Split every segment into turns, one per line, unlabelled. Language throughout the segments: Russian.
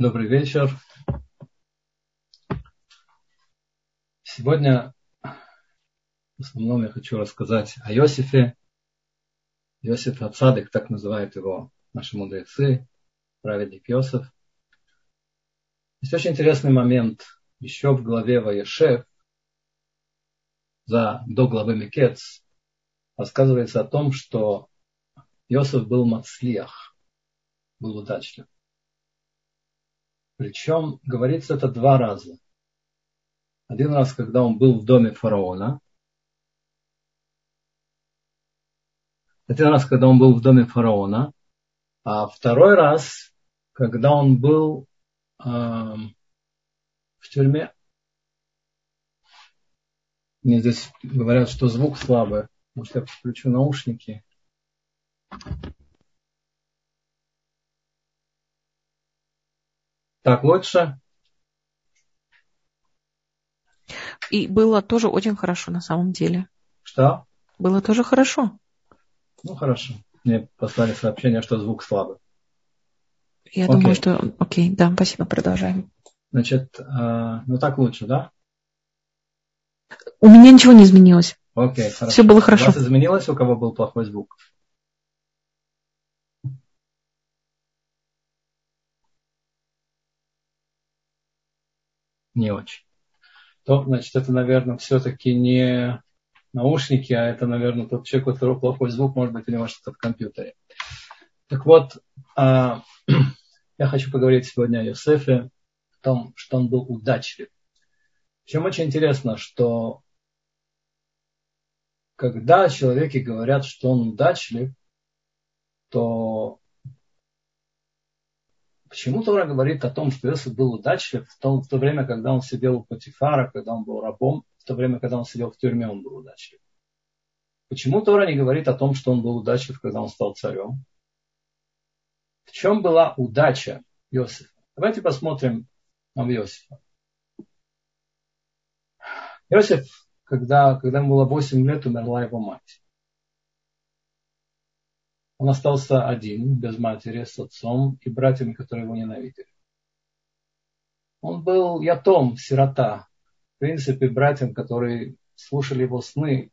Добрый вечер. Сегодня в основном я хочу рассказать о Иосифе. Иосиф Ацадык, так называют его наши мудрецы, праведник Иосиф. Есть очень интересный момент еще в главе Ваешев, за, до главы Мекец, рассказывается о том, что Иосиф был мацлиях, был удачлив. Причем говорится это два раза. Один раз, когда он был в доме фараона. Один раз, когда он был в доме фараона. А второй раз, когда он был э, в тюрьме. Мне здесь говорят, что звук слабый. Может, я включу наушники. Так лучше?
И было тоже очень хорошо на самом деле.
Что?
Было тоже хорошо.
Ну, хорошо. Мне послали сообщение, что звук слабый.
Я Окей. думаю, что... Окей, да, спасибо, продолжаем.
Значит, э, ну так лучше, да?
У меня ничего не изменилось.
Окей, хорошо.
Все было хорошо. У
вас изменилось, у кого был плохой звук? Не очень. То, значит, это, наверное, все-таки не наушники, а это, наверное, тот человек, у которого плохой звук, может быть, у него что-то в компьютере. Так вот, а, я хочу поговорить сегодня о Йосефе, о том, что он был удачлив. Причем очень интересно, что когда человеки говорят, что он удачлив, то Почему Тора говорит о том, что Иосиф был удачлив в то, в то время, когда он сидел у Патифара, когда он был рабом, в то время, когда он сидел в тюрьме, он был удачлив? Почему Тора не говорит о том, что он был удачлив, когда он стал царем? В чем была удача Иосифа? Давайте посмотрим на Иосифа. Иосиф, когда, когда ему было 8 лет, умерла его мать. Он остался один, без матери, с отцом и братьями, которые его ненавидели. Он был ятом, сирота. В принципе, братьям, которые слушали его сны,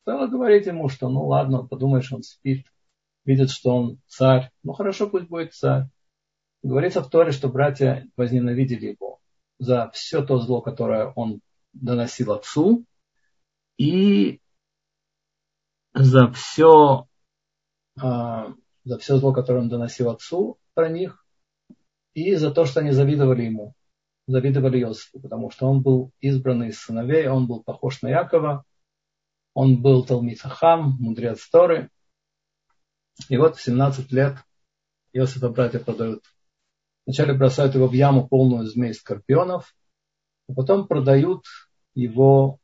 стало говорить ему, что ну ладно, подумаешь, он спит, видит, что он царь. Ну хорошо, пусть будет царь. Говорится в Торе, что братья возненавидели его за все то зло, которое он доносил отцу, и за все за все зло, которое он доносил отцу про них, и за то, что они завидовали ему, завидовали Иосифу, потому что он был избранный из сыновей, он был похож на Якова, он был Талмит Хахам, мудрец Торы. И вот в 17 лет Иосифа братья продают. Вначале бросают его в яму полную змей скорпионов, а потом продают его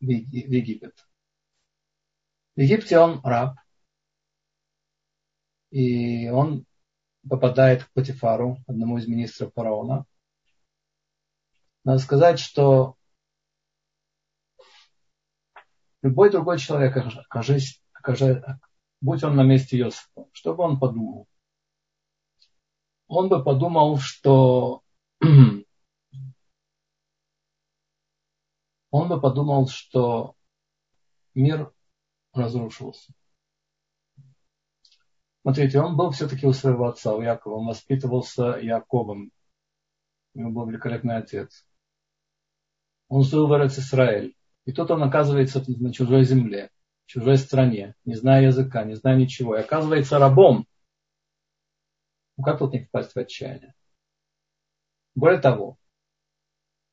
в Египет. В Египте он раб, и он попадает к Патифару, одному из министров фараона. Надо сказать, что любой другой человек, окажись, окажись, будь он на месте Иосифа, что бы он подумал? Он бы подумал, что он бы подумал, что мир разрушился. Смотрите, он был все-таки у своего отца, у Якова. Он воспитывался Яковом. У него был великолепный отец. Он жил в Израиль. И тут он оказывается на чужой земле, в чужой стране, не зная языка, не зная ничего. И оказывается рабом. Ну как тут не впасть в отчаяние? Более того,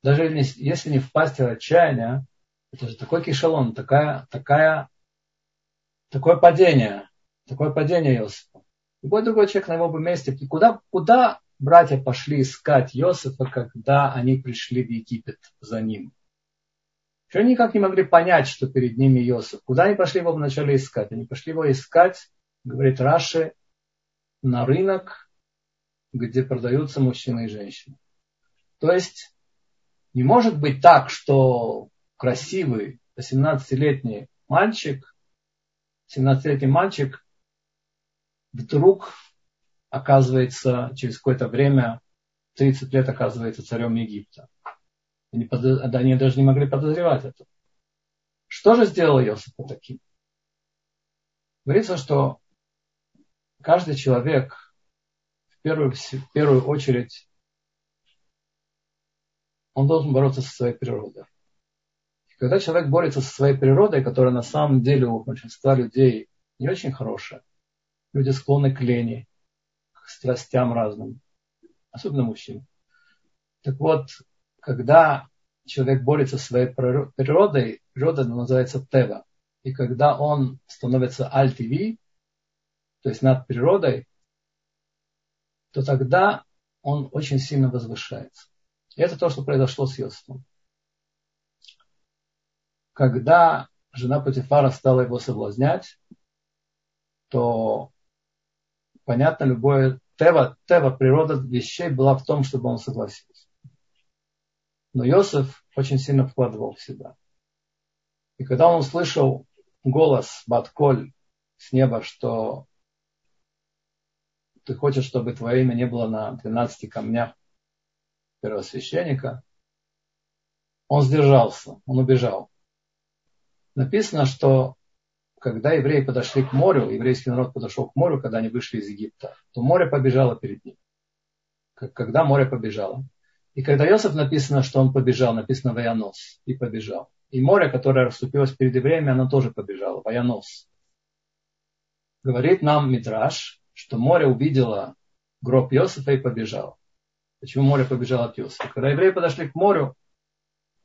даже если не впасть в отчаяние, это же такой кишелон, такая, такая такое падение, такое падение Иосифа. Любой другой человек на его бы месте. Куда, куда братья пошли искать Иосифа, когда они пришли в Египет за ним? Еще они никак не могли понять, что перед ними Иосиф. Куда они пошли его вначале искать? Они пошли его искать, говорит Раши, на рынок, где продаются мужчины и женщины. То есть не может быть так, что красивый 18-летний мальчик 17-летний мальчик вдруг оказывается через какое-то время, 30 лет оказывается царем Египта. Они, они даже не могли подозревать это. Что же сделал Иосиф таким? Говорится, что каждый человек в первую, в первую очередь он должен бороться со своей природой. Когда человек борется со своей природой, которая на самом деле у большинства людей не очень хорошая, люди склонны к лени, к страстям разным, особенно мужчин. Так вот, когда человек борется со своей природой, природа называется тева. И когда он становится альтиви, то есть над природой, то тогда он очень сильно возвышается. И это то, что произошло с Йосифом. Когда жена Патифара стала его соблазнять, то, понятно, любое тева, тева, природа вещей была в том, чтобы он согласился. Но Йосиф очень сильно вкладывал в себя. И когда он услышал голос Батколь с неба, что ты хочешь, чтобы твое имя не было на 12 камнях первосвященника, он сдержался, он убежал. Написано, что когда евреи подошли к морю, еврейский народ подошел к морю, когда они вышли из Египта, то море побежало перед ним. Когда море побежало. И когда Иосиф написано, что он побежал, написано Ваянос, и побежал. И море, которое расступилось перед евреями, оно тоже побежало, Ваянос. Говорит нам Мидраш, что море увидело гроб Иосифа и побежало. Почему море побежало от Иосифа? Когда евреи подошли к морю,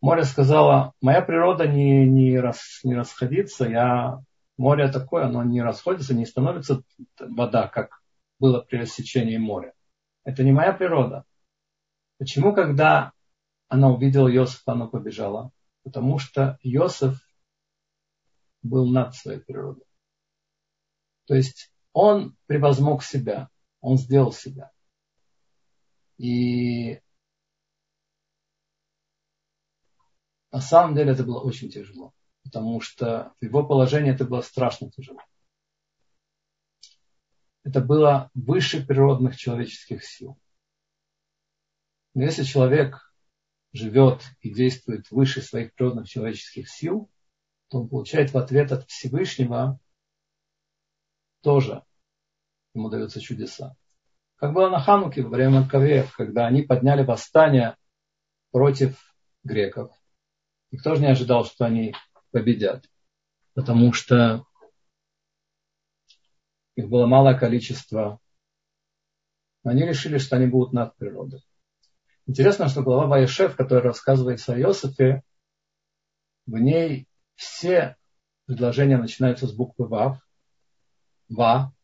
море сказала, моя природа не, не, рас, не расходится, я, море такое, оно не расходится, не становится вода, как было при рассечении моря. Это не моя природа. Почему, когда она увидела Иосифа, она побежала? Потому что Иосиф был над своей природой. То есть он превозмог себя, он сделал себя. И на самом деле это было очень тяжело, потому что в его положении это было страшно тяжело. Это было выше природных человеческих сил. Но если человек живет и действует выше своих природных человеческих сил, то он получает в ответ от Всевышнего тоже ему даются чудеса. Как было на Хануке во время Маковеев, когда они подняли восстание против греков. Никто же не ожидал, что они победят, потому что их было малое количество. Они решили, что они будут над природой. Интересно, что глава Ваешев, которая рассказывается о Иосифе, в ней все предложения начинаются с буквы Вав. Ва,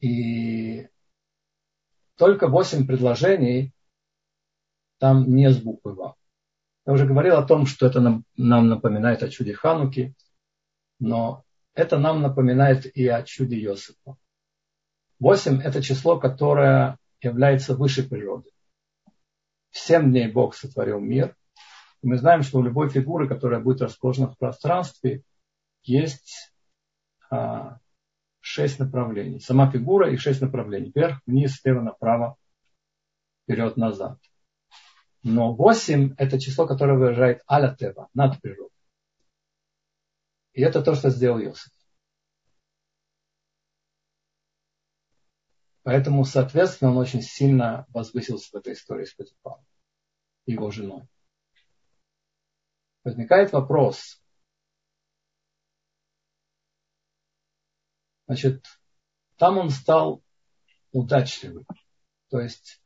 и только восемь предложений там не с буквы «Ва». Я уже говорил о том, что это нам, нам напоминает о чуде Хануки, но это нам напоминает и о чуде Иосифа. Восемь – это число, которое является выше природы. В семь дней Бог сотворил мир. И мы знаем, что у любой фигуры, которая будет расположена в пространстве, есть а, шесть направлений. Сама фигура и шесть направлений. Вверх, вниз, слева, направо, вперед, назад. Но восемь – это число, которое выражает аля тева, над природой. И это то, что сделал Иосиф. Поэтому, соответственно, он очень сильно возвысился в этой истории с Патифаром, его женой. Возникает вопрос, Значит, там он стал удачливым. То есть,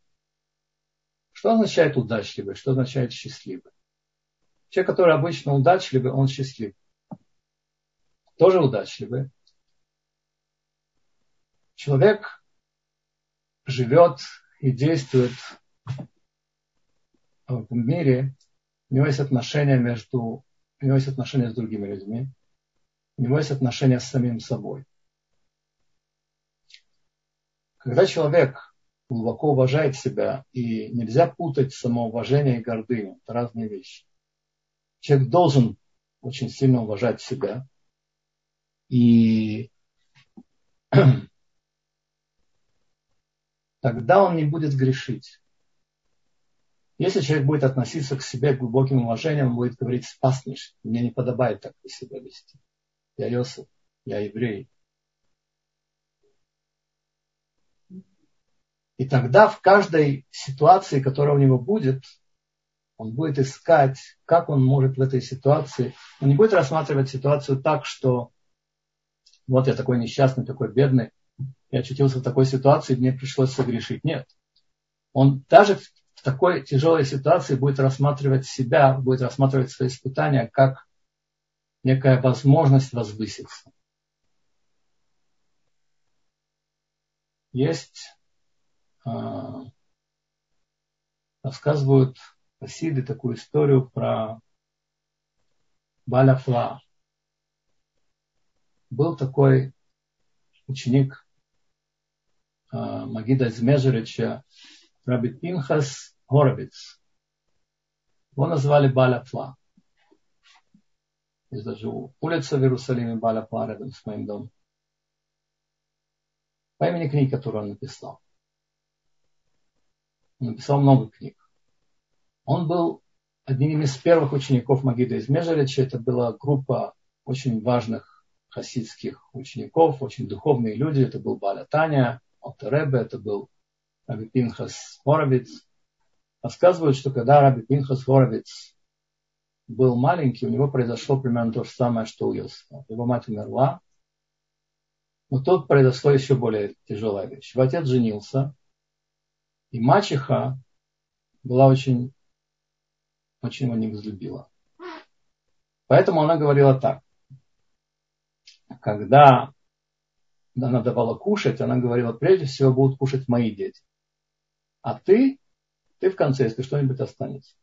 что означает удачливый, что означает счастливый? Человек, который обычно удачливый, он счастливый. Тоже удачливый. Человек живет и действует в мире, у него есть отношения между, у него есть отношения с другими людьми, у него есть отношения с самим собой. Когда человек глубоко уважает себя, и нельзя путать самоуважение и гордыню, это разные вещи. Человек должен очень сильно уважать себя. И тогда он не будет грешить. Если человек будет относиться к себе глубоким уважением, он будет говорить, спаснешь, мне не подобает так себя вести. Я Йосиф, я еврей. И тогда в каждой ситуации, которая у него будет, он будет искать, как он может в этой ситуации. Он не будет рассматривать ситуацию так, что вот я такой несчастный, такой бедный, я очутился в такой ситуации, мне пришлось согрешить. Нет. Он даже в такой тяжелой ситуации будет рассматривать себя, будет рассматривать свои испытания как некая возможность возвыситься. Есть, рассказывают Хасиды такую историю про Баляфла. Был такой ученик э, Магида из Межерича, Пинхас Горовиц. Его назвали Баляфла. Есть даже улица в Иерусалиме Баляфла рядом с моим домом. По имени книг, которую он написал. Написал много книг. Он был одним из первых учеников Магида из Межерича. Это была группа очень важных хасидских учеников, очень духовные люди. Это был Баля Таня, Алтеребе, это был Раби Пинхас Хоровиц. Рассказывают, что когда Раби Пинхас Хоровиц был маленький, у него произошло примерно то же самое, что у Йосифа. Его мать умерла, но тут произошло еще более тяжелая вещь. Его отец женился, и мачеха была очень очень его не возлюбила. Поэтому она говорила так. Когда она давала кушать, она говорила, прежде всего будут кушать мои дети. А ты, ты в конце, если что-нибудь останется.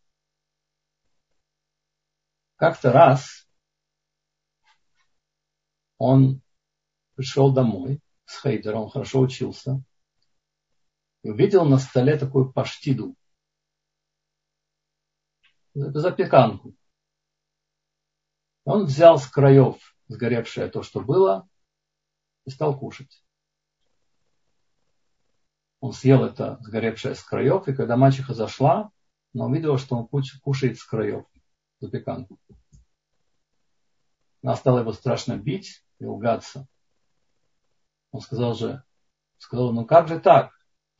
Как-то раз он пришел домой с Хейдера, он хорошо учился, и увидел на столе такую паштиду, запеканку. Он взял с краев сгоревшее то, что было, и стал кушать. Он съел это сгоревшее с краев, и когда мачеха зашла, она увидела, что он кушает с краев запеканку. Она стала его страшно бить и лгаться. Он сказал же, сказал, ну как же так?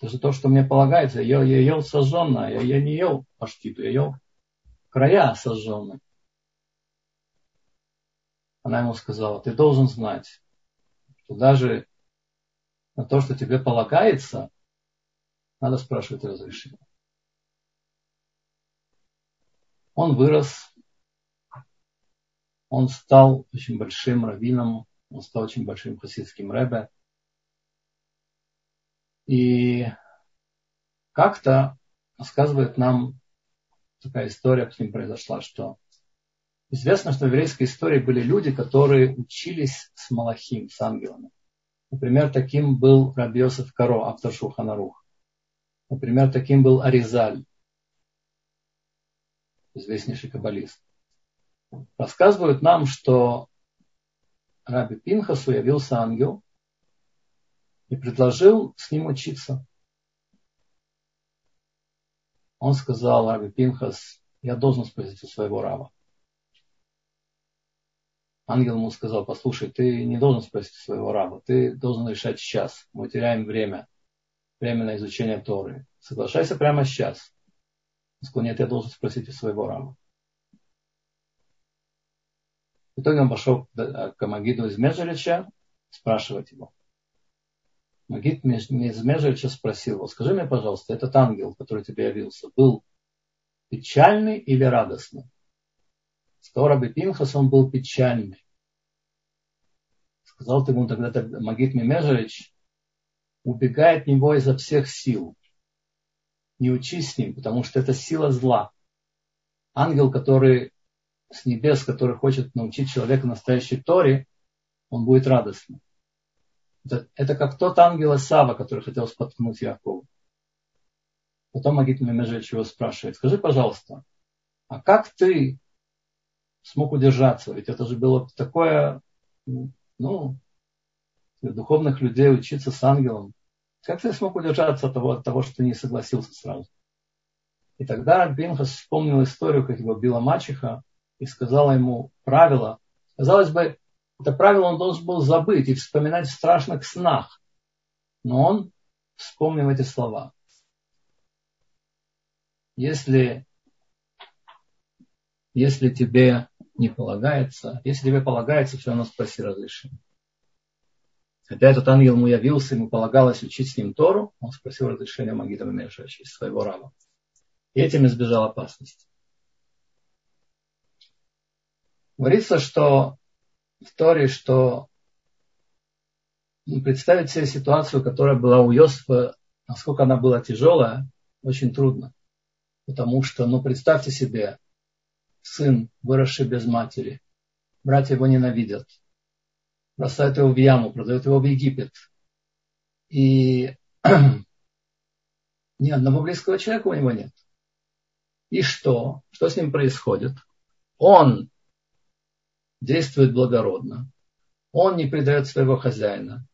Это же то, что мне полагается. Я, я ел сожженное, я, я не ел паштиту, я ел края сожжены. Она ему сказала, ты должен знать, что даже на то, что тебе полагается, надо спрашивать разрешение. Он вырос, он стал очень большим раввином, он стал очень большим хасидским рэбе. И как-то рассказывает нам такая история с ним произошла, что известно, что в еврейской истории были люди, которые учились с Малахим, с ангелами. Например, таким был Рабиосов Каро, автор Шуханарух. Например, таким был Аризаль, известнейший каббалист. Рассказывают нам, что Раби Пинхасу явился ангел и предложил с ним учиться. Он сказал Раби Пинхас, я должен спросить у своего раба. Ангел ему сказал, послушай, ты не должен спросить у своего раба, ты должен решать сейчас. Мы теряем время, время на изучение Торы. Соглашайся прямо сейчас. Он сказал, нет, я должен спросить у своего раба. В итоге он пошел к Магиду из Межерича спрашивать его. Магит Мезмежевича спросил его, скажи мне, пожалуйста, этот ангел, который тебе явился, был печальный или радостный? Сказал Раби Пинхас, он был печальный. Сказал ты ему тогда, Магит Мемежевич, убегай от него изо всех сил. Не учись с ним, потому что это сила зла. Ангел, который с небес, который хочет научить человека настоящей Торе, он будет радостным. Это, это как тот ангел Сава, который хотел споткнуть Якова. Потом Агит Мемежевич его спрашивает, скажи, пожалуйста, а как ты смог удержаться? Ведь это же было такое, ну, духовных людей учиться с ангелом, Как ты смог удержаться от того, от того, что не согласился сразу? И тогда Пинхас вспомнил историю, как его била мачеха, и сказала ему правило. Казалось бы, это правило он должен был забыть и вспоминать в страшных снах. Но он вспомнил эти слова. Если, если тебе не полагается, если тебе полагается, все равно спроси разрешение. Хотя этот ангел ему явился, ему полагалось учить с ним Тору, он спросил разрешения Магида через своего раба. И этим избежал опасности. Говорится, что в Торе, что ну, представить себе ситуацию, которая была у Йосифа, насколько она была тяжелая, очень трудно. Потому что, ну, представьте себе, сын, выросший без матери, братья его ненавидят, бросают его в яму, продают его в Египет. И ни одного близкого человека у него нет. И что? Что с ним происходит? Он действует благородно. Он не предает своего хозяина.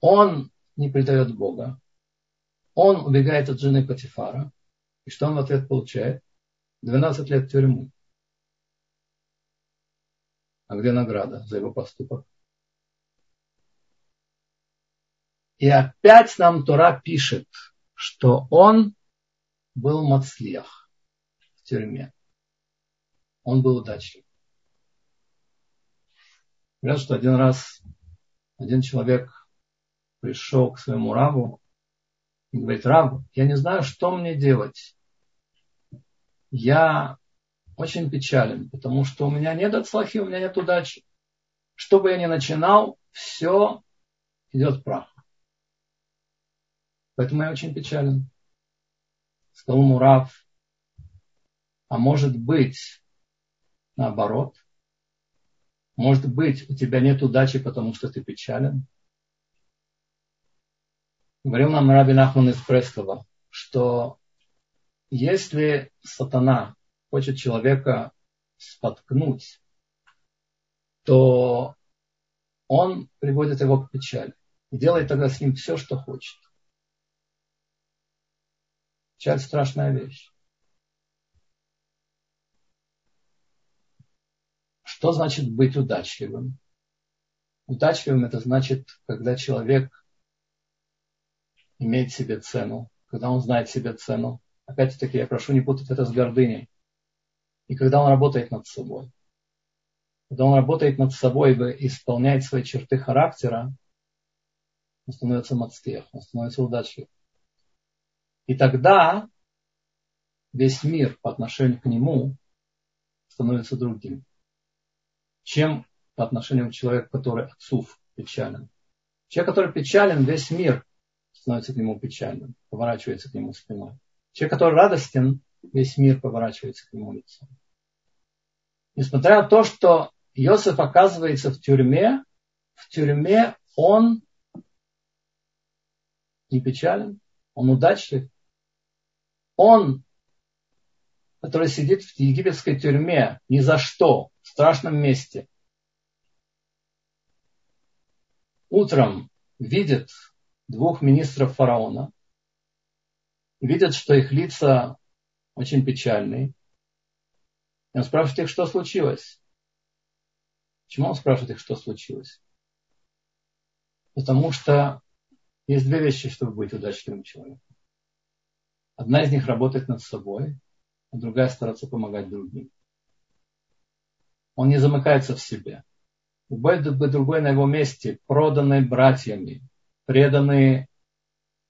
Он не предает Бога. Он убегает от жены Патифара. И что он в ответ получает? 12 лет тюрьмы. А где награда за его поступок? И опять нам Тора пишет, что он был мацлех в тюрьме. Он был удачлив. Говорят, что один раз один человек пришел к своему рабу и говорит, раб, я не знаю, что мне делать. Я очень печален, потому что у меня нет отслахи, у меня нет удачи. Что бы я ни начинал, все идет прах. Поэтому я очень печален. Сказал ему Рав, а может быть наоборот – может быть, у тебя нет удачи, потому что ты печален? Говорил нам Раби Нахман из Прескова, что если сатана хочет человека споткнуть, то он приводит его к печали и делает тогда с ним все, что хочет. Печаль страшная вещь. Что значит быть удачливым? Удачливым это значит, когда человек имеет себе цену, когда он знает себе цену. Опять-таки, я прошу не путать это с гордыней. И когда он работает над собой. Когда он работает над собой и исполняет свои черты характера, он становится мацтех, он становится удачливым. И тогда весь мир по отношению к нему становится другим чем по отношению к человеку, который отцов печален. Человек, который печален, весь мир становится к нему печальным, поворачивается к нему спиной. Человек, который радостен, весь мир поворачивается к нему лицом. Несмотря на то, что Иосиф оказывается в тюрьме, в тюрьме он не печален, он удачлив. Он, который сидит в египетской тюрьме ни за что, в страшном месте. Утром видит двух министров фараона, видят, что их лица очень печальные. И он спрашивает их, что случилось. Почему он спрашивает их, что случилось? Потому что есть две вещи, чтобы быть удачливым человеком. Одна из них работать над собой, а другая стараться помогать другим. Он не замыкается в себе. Любой бы другой на его месте, проданный братьями, преданный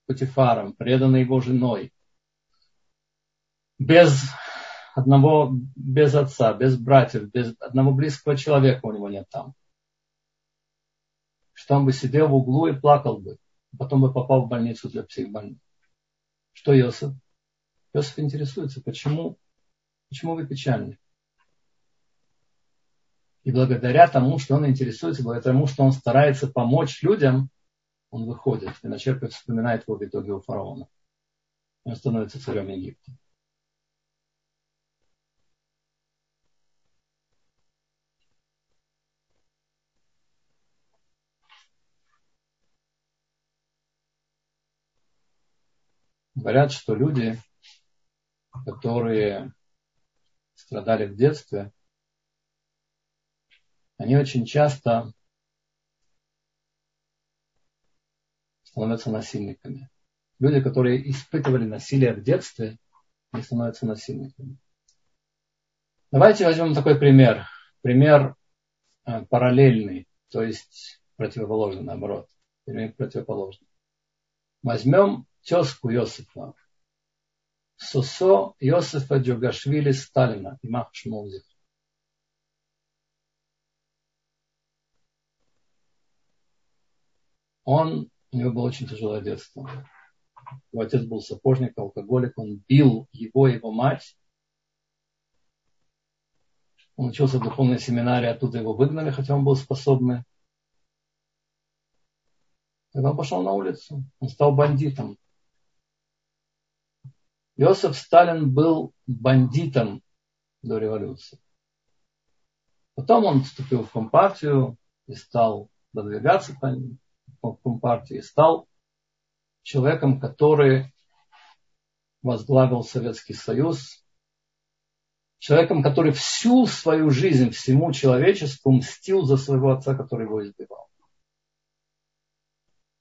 Патифаром, преданный его женой, без одного, без отца, без братьев, без одного близкого человека у него нет там. Что он бы сидел в углу и плакал бы, потом бы попал в больницу для психбольных. Что Иосиф? Иосиф интересуется, почему, почему вы печальны? И благодаря тому, что он интересуется, благодаря тому, что он старается помочь людям, он выходит и начерпывает, вспоминает его в итоге у фараона. Он становится царем Египта. Говорят, что люди, которые страдали в детстве, они очень часто становятся насильниками. Люди, которые испытывали насилие в детстве, они становятся насильниками. Давайте возьмем такой пример. Пример э, параллельный, то есть противоположный, наоборот. Пример противоположный. Возьмем тезку Йосифа. Сосо Йосифа Джугашвили Сталина, Имах Шмулзих. Он, у него было очень тяжелое детство. Его отец был сапожник, алкоголик, он бил его, его мать. Он учился в духовной семинарии, оттуда его выгнали, хотя он был способный. Тогда он пошел на улицу, он стал бандитом. Иосиф Сталин был бандитом до революции. Потом он вступил в Компартию и стал продвигаться по Компартии, стал человеком, который возглавил Советский Союз, человеком, который всю свою жизнь всему человечеству мстил за своего отца, который его избивал.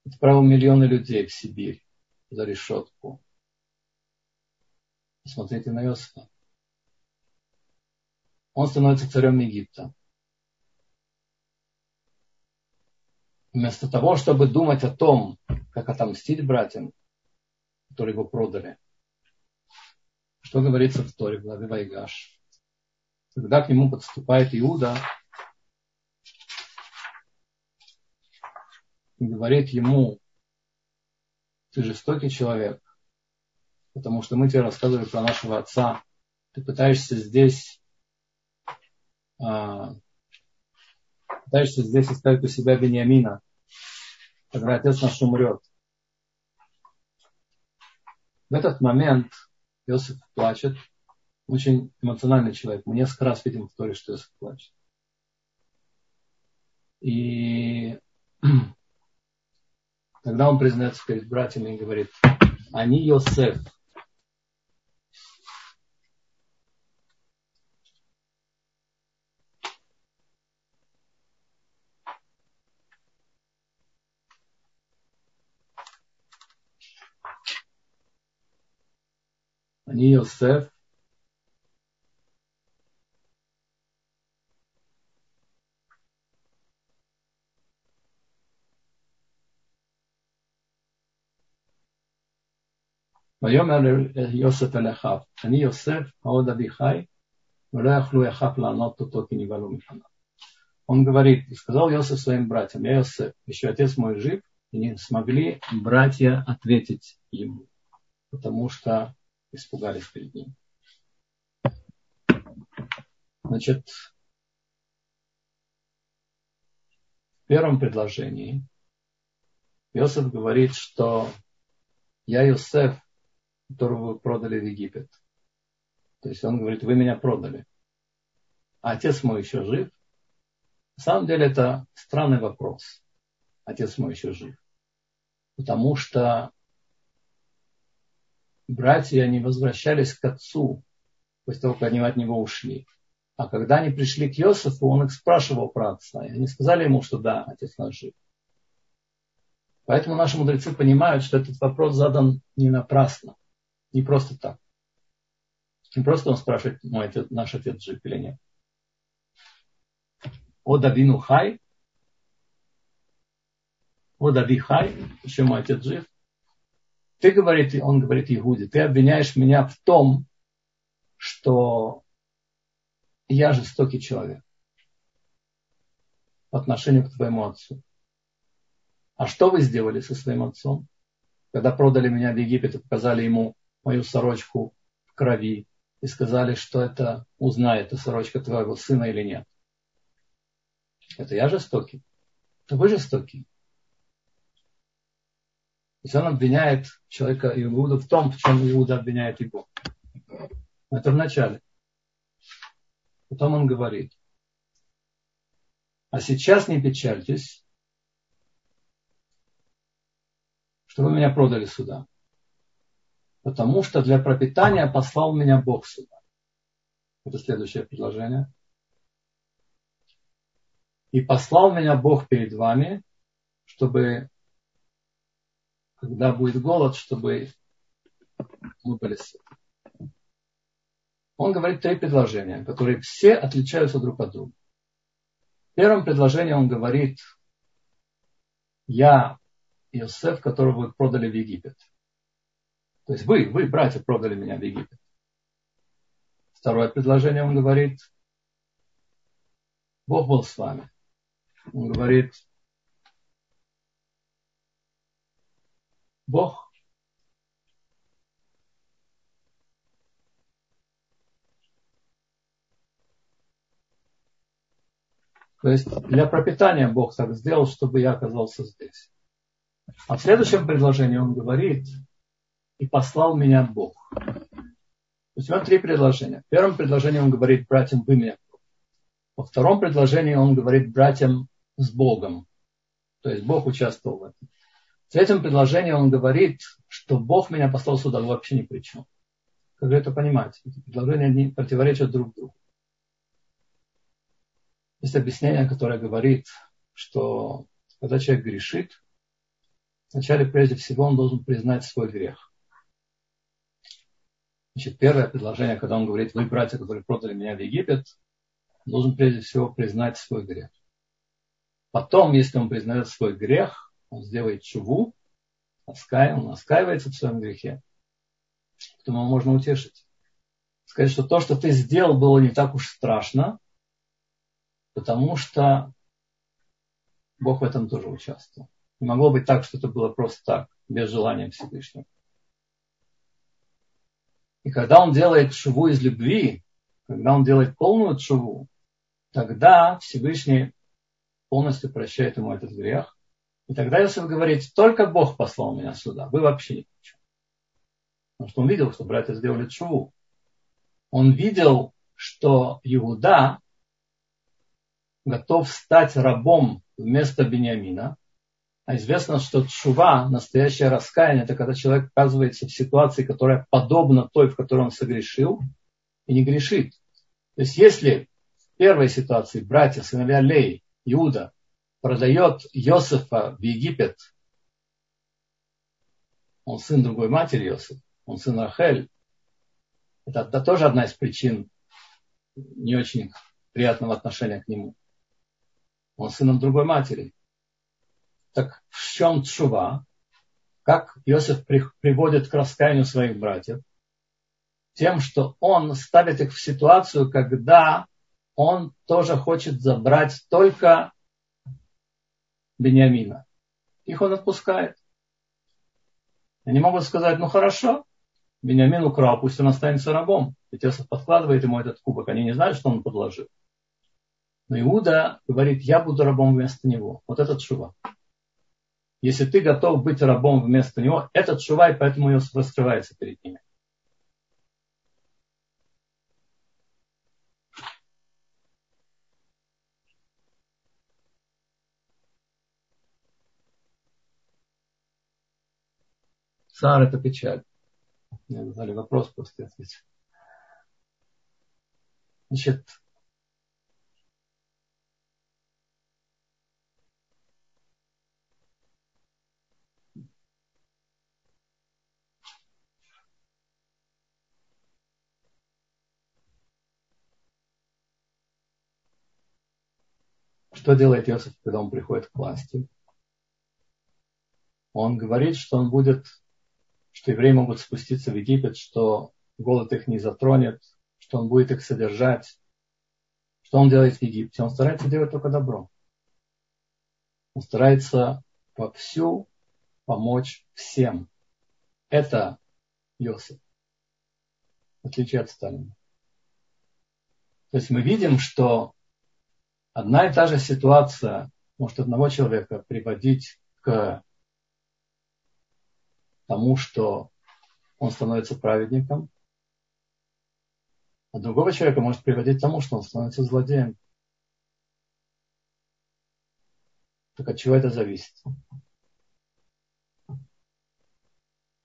Отправил миллионы людей в Сибирь за решетку. Посмотрите на Иосифа. Он становится царем Египта. Вместо того, чтобы думать о том, как отомстить братьям, которые его продали. Что говорится в Торе, в главе Вайгаш? Когда к нему подступает Иуда и говорит ему, ты жестокий человек, потому что мы тебе рассказывали про нашего отца, ты пытаешься здесь а, пытаешься здесь оставить у себя Бениамина, когда отец наш умрет. В этот момент Иосиф плачет. Очень эмоциональный человек. Мы несколько раз видим в Торе, что Иосиф плачет. И тогда он признается перед братьями и говорит, они Йосеф, אני יוסף ויאמר יוסף אל אחיו, אני יוסף, העוד אבי חי, ולא יכלו אחיו לענות אותו כי נבהלו מפניו. Он говорит, и сказал Йосиф своим братьям, я Йосеф, еще отец мой жив, и не смогли братья ответить ему, потому что испугались перед ним. Значит, в первом предложении Иосиф говорит, что я Иосиф, которого вы продали в Египет. То есть он говорит, вы меня продали. А отец мой еще жив. На самом деле это странный вопрос. Отец мой еще жив. Потому что братья, они возвращались к отцу, после того, как они от него ушли. А когда они пришли к Иосифу, он их спрашивал про отца. И они сказали ему, что да, отец наш жив. Поэтому наши мудрецы понимают, что этот вопрос задан не напрасно, не просто так. Не просто он спрашивает, мой отец, наш отец жив или нет. О Давину Хай, о Дави Хай, еще мой отец жив. Ты, говорит, он говорит Игуде, ты обвиняешь меня в том, что я жестокий человек по отношению к твоему отцу. А что вы сделали со своим отцом? Когда продали меня в Египет и показали ему мою сорочку в крови и сказали, что это узнает, это сорочка твоего сына или нет. Это я жестокий. Это вы жестокий. То есть он обвиняет человека Иуда в том, в чем Иуда обвиняет его. Это в начале. Потом он говорит, а сейчас не печальтесь, что вы меня продали сюда. потому что для пропитания послал меня Бог сюда. Это следующее предложение. И послал меня Бог перед вами, чтобы, когда будет голод, чтобы мы были сыты. Он говорит три предложения, которые все отличаются друг от друга. В первом предложении он говорит, я Иосиф, которого вы продали в Египет. То есть вы, вы, братья, продали меня в Египет. Второе предложение он говорит, Бог был с вами. Он говорит, Бог То есть для пропитания Бог так сделал, чтобы я оказался здесь. А в следующем предложении он говорит, и послал меня Бог. То есть у него три предложения. В первом предложении он говорит, братьям, вы меня. Во втором предложении он говорит, братьям с Богом. То есть Бог участвовал в этом. В третьем предложении он говорит, что Бог меня послал сюда вообще ни при чем. Как это понимать? Эти предложения не противоречат друг другу. Есть объяснение, которое говорит, что когда человек грешит, вначале прежде всего он должен признать свой грех. Значит, первое предложение, когда он говорит, вы, братья, которые продали меня в Египет, должен прежде всего признать свой грех. Потом, если он признает свой грех, он сделает чуву, он раскаивается в своем грехе, потом его можно утешить. Сказать, что то, что ты сделал, было не так уж страшно, потому что Бог в этом тоже участвовал. Не могло быть так, что это было просто так, без желания Всевышнего. И когда он делает шуву из любви, когда он делает полную шуву, тогда Всевышний полностью прощает ему этот грех. И тогда, если вы говорите, только Бог послал меня сюда, вы вообще не причем. Потому что он видел, что братья сделали шуву. Он видел, что Иуда готов стать рабом вместо Бениамина. А известно, что чува, настоящее раскаяние, это когда человек оказывается в ситуации, которая подобна той, в которой он согрешил, и не грешит. То есть если в первой ситуации братья, сыновья Лей, Иуда, продает Иосифа в Египет, он сын другой матери Иосиф, он сын Рахель, это, это тоже одна из причин не очень приятного отношения к нему. Он сыном другой матери. Так в чем чува? Как Иосиф приводит к раскаянию своих братьев? Тем, что он ставит их в ситуацию, когда он тоже хочет забрать только Бениамина. Их он отпускает. Они могут сказать, ну хорошо, Бениамин украл, пусть он останется рабом. Ведь подкладывает ему этот кубок, они не знают, что он подложил. Но Иуда говорит, я буду рабом вместо него. Вот этот шува. Если ты готов быть рабом вместо него, этот шува, и поэтому Иосиф раскрывается перед ними. Цар это печаль. Мне задали вопрос, просто ответить. Значит, Что делает Иосиф, когда он приходит к власти? Он говорит, что он будет, что евреи могут спуститься в Египет, что голод их не затронет, что он будет их содержать. Что он делает в Египте? Он старается делать только добро. Он старается вовсю помочь всем. Это Иосиф. В отличие от Сталина. То есть мы видим, что одна и та же ситуация может одного человека приводить к тому, что он становится праведником, а другого человека может приводить к тому, что он становится злодеем. Так от чего это зависит?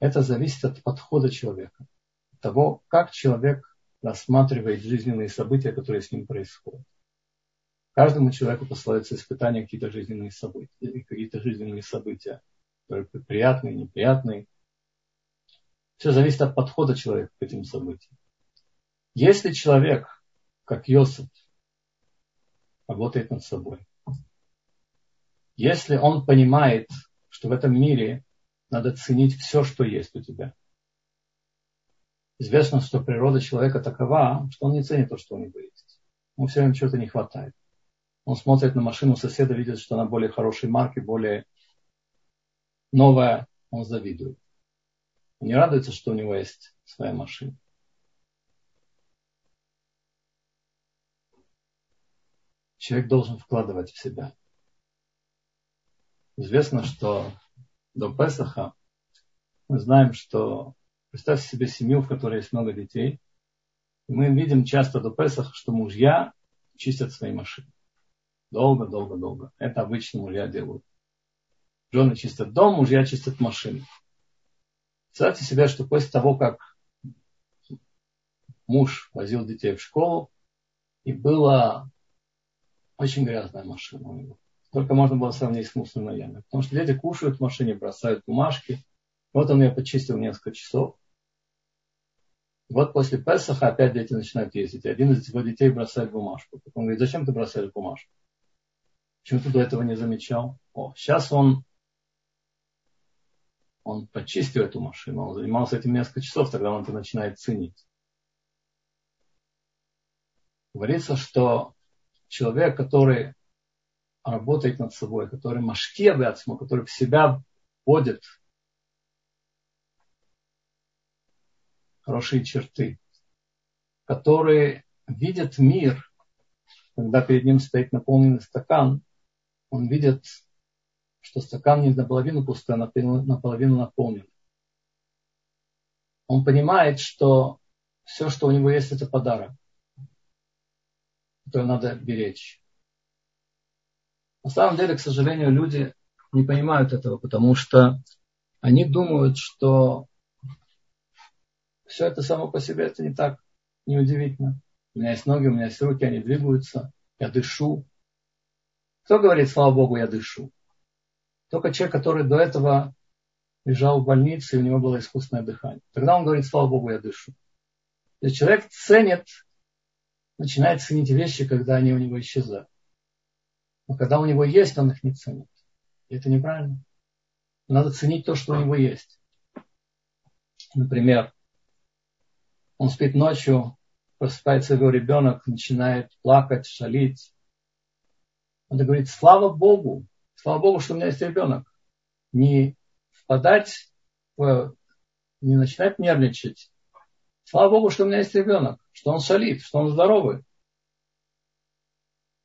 Это зависит от подхода человека. От того, как человек рассматривает жизненные события, которые с ним происходят. Каждому человеку посылаются испытания, какие-то жизненные события, какие-то жизненные события, которые приятные, неприятные. Все зависит от подхода человека к этим событиям. Если человек, как Йосиф, работает над собой, если он понимает, что в этом мире надо ценить все, что есть у тебя. Известно, что природа человека такова, что он не ценит то, что у него есть. Ему все время чего-то не хватает. Он смотрит на машину соседа, видит, что она более хорошей марки, более новая, он завидует. Не радуется, что у него есть своя машина. Человек должен вкладывать в себя. Известно, что до Песаха мы знаем, что представьте себе семью, в которой есть много детей. И мы видим часто до Песаха, что мужья чистят свои машины. Долго, долго, долго. Это обычно мужья делают. Жены чистят дом, мужья чистят машины. Представьте себе, что после того, как муж возил детей в школу, и была очень грязная машина у него. Только можно было сравнить с мусорной ямой. Потому что дети кушают в машине, бросают бумажки. Вот он ее почистил несколько часов. Вот после Песаха опять дети начинают ездить. один из его детей бросает бумажку. Он говорит, зачем ты бросаешь бумажку? Почему ты до этого не замечал? О, сейчас он, он почистил эту машину, он занимался этим несколько часов, тогда он это начинает ценить. Говорится, что человек, который работает над собой, который машке бецму, который в себя вводит хорошие черты, который видит мир, когда перед ним стоит наполненный стакан, он видит, что стакан не наполовину пустой, а наполовину наполнен. Он понимает, что все, что у него есть, это подарок, который надо беречь. На самом деле, к сожалению, люди не понимают этого, потому что они думают, что все это само по себе это не так неудивительно. У меня есть ноги, у меня есть руки, они двигаются, я дышу, кто говорит, слава Богу, я дышу? Только человек, который до этого лежал в больнице, и у него было искусственное дыхание. Тогда он говорит, слава Богу, я дышу. То человек ценит, начинает ценить вещи, когда они у него исчезают. Но когда у него есть, он их не ценит. И это неправильно. Надо ценить то, что у него есть. Например, он спит ночью, просыпается его ребенок, начинает плакать, шалить, надо говорить, слава Богу, слава Богу, что у меня есть ребенок. Не впадать в, не начинать нервничать. Слава Богу, что у меня есть ребенок, что он шалит, что он здоровый.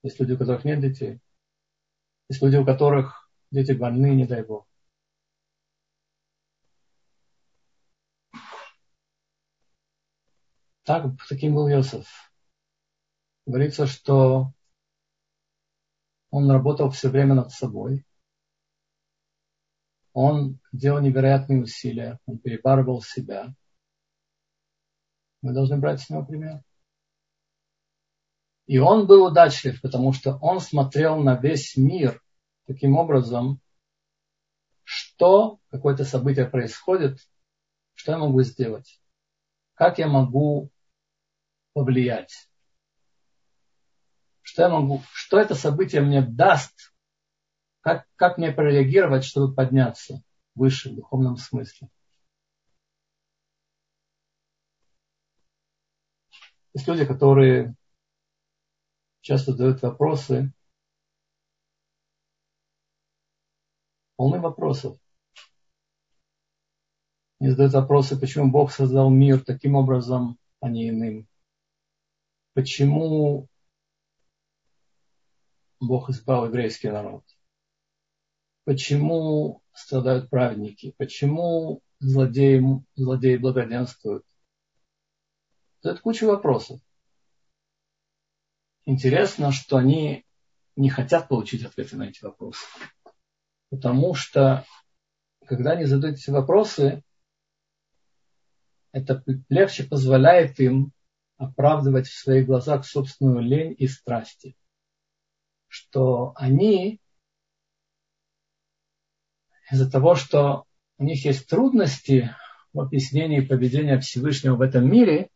Есть люди, у которых нет детей. Есть люди, у которых дети больны, не дай Бог. Так, таким был Иосиф. Говорится, что он работал все время над собой. Он делал невероятные усилия. Он перебарывал себя. Мы должны брать с него пример. И он был удачлив, потому что он смотрел на весь мир таким образом, что какое-то событие происходит, что я могу сделать, как я могу повлиять что я могу, что это событие мне даст, как, как мне прореагировать, чтобы подняться выше в духовном смысле. Есть люди, которые часто задают вопросы, полны вопросов. Они задают вопросы, почему Бог создал мир таким образом, а не иным. Почему Бог избрал еврейский народ? Почему страдают праведники? Почему злодеи, злодеи благоденствуют? Это куча вопросов. Интересно, что они не хотят получить ответы на эти вопросы. Потому что, когда они задают эти вопросы, это легче позволяет им оправдывать в своих глазах собственную лень и страсти. Что они из-за того, что у них есть трудности в объяснении поведения Всевышнего в этом мире,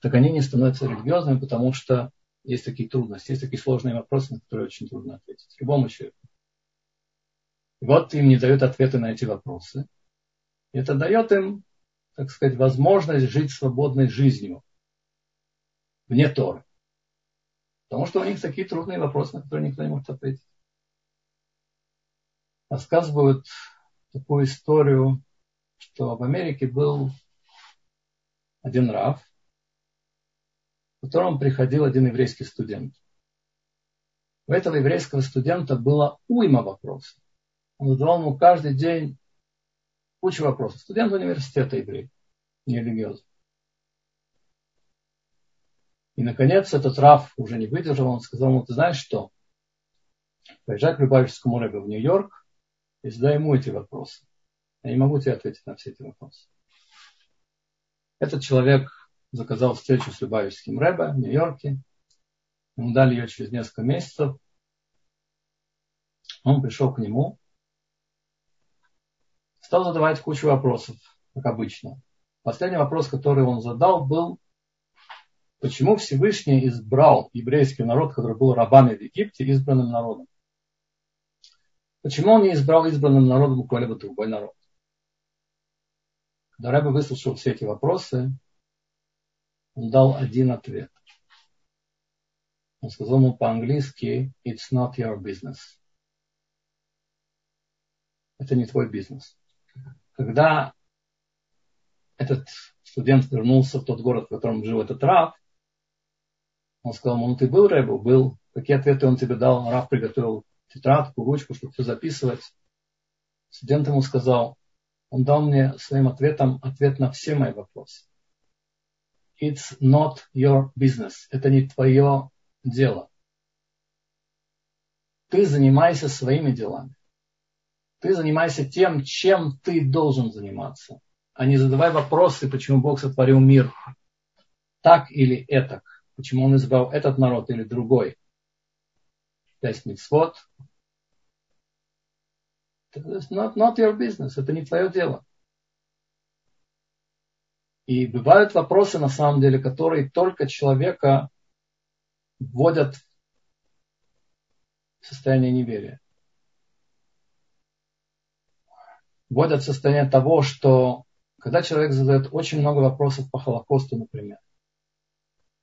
так они не становятся религиозными, потому что есть такие трудности, есть такие сложные вопросы, на которые очень трудно ответить любому человеку. И вот им не дают ответы на эти вопросы. И это дает им, так сказать, возможность жить свободной жизнью вне Торы. Потому что у них такие трудные вопросы, на которые никто не может ответить. Рассказывают такую историю, что в Америке был один рав, к которому приходил один еврейский студент. У этого еврейского студента было уйма вопросов. Он задавал ему каждый день кучу вопросов. Студент университета еврей, не религиозный. И, наконец, этот Раф уже не выдержал, он сказал ему, ты знаешь что? Поезжай к Любавическому рэбе в Нью-Йорк и задай ему эти вопросы. Я не могу тебе ответить на все эти вопросы. Этот человек заказал встречу с Любавическим рэбе в Нью-Йорке. Ему дали ее через несколько месяцев. Он пришел к нему, стал задавать кучу вопросов, как обычно. Последний вопрос, который он задал, был, почему Всевышний избрал еврейский народ, который был рабами в Египте, избранным народом? Почему он не избрал избранным народом какой-либо другой народ? Когда Рэбе выслушал все эти вопросы, он дал один ответ. Он сказал ему по-английски «It's not your business». Это не твой бизнес. Когда этот студент вернулся в тот город, в котором жил этот раб, он сказал ему, ну ты был Рэбу? Был. Какие ответы он тебе дал? Раб приготовил тетрадку, ручку, чтобы все записывать. Студент ему сказал, он дал мне своим ответом ответ на все мои вопросы. It's not your business. Это не твое дело. Ты занимайся своими делами. Ты занимайся тем, чем ты должен заниматься. А не задавай вопросы, почему Бог сотворил мир так или этак. Почему Он избрал этот народ или другой. Пять митцвот. Not, not your business. Это не твое дело. И бывают вопросы, на самом деле, которые только человека вводят в состояние неверия. Вводят в состояние того, что когда человек задает очень много вопросов по Холокосту, например,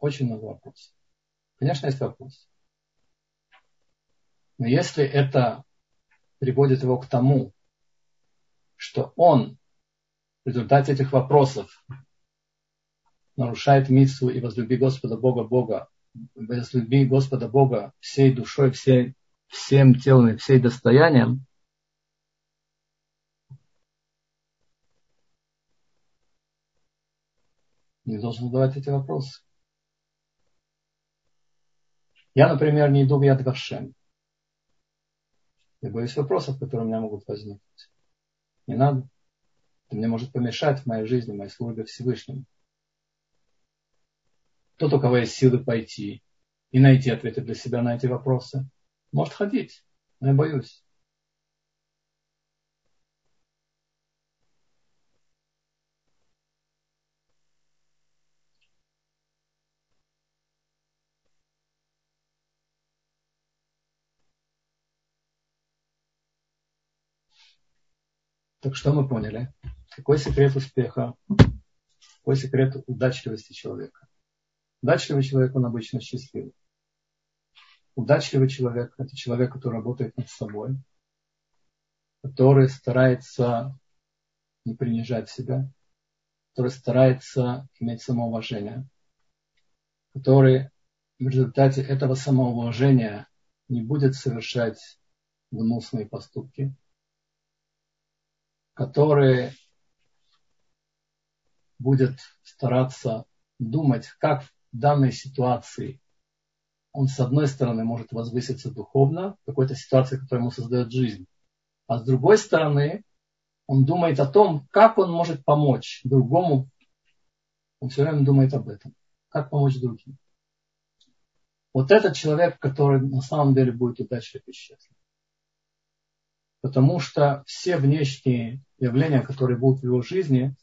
очень много вопросов. Конечно, есть вопросы. Но если это приводит его к тому, что он в результате этих вопросов нарушает миссу и возлюби Господа Бога Бога, возлюби Господа Бога всей душой, всей, всем телом и всей достоянием, не должен задавать эти вопросы. Я, например, не иду в Яд Вашем. Я боюсь вопросов, которые у меня могут возникнуть. Не надо. Это мне может помешать в моей жизни, в моей службе Всевышнему. Тот, у кого есть силы пойти и найти ответы для себя на эти вопросы, может ходить. Но я боюсь. Так что мы поняли? Какой секрет успеха? Какой секрет удачливости человека? Удачливый человек, он обычно счастливый. Удачливый человек – это человек, который работает над собой, который старается не принижать себя, который старается иметь самоуважение, который в результате этого самоуважения не будет совершать гнусные поступки, который будет стараться думать, как в данной ситуации он, с одной стороны, может возвыситься духовно в какой-то ситуации, которая ему создает жизнь, а с другой стороны, он думает о том, как он может помочь другому Он все время думает об этом. Как помочь другим. Вот этот человек, который на самом деле будет удачлив и счастлив. Потому что все внешние явления, которые будут в его жизни,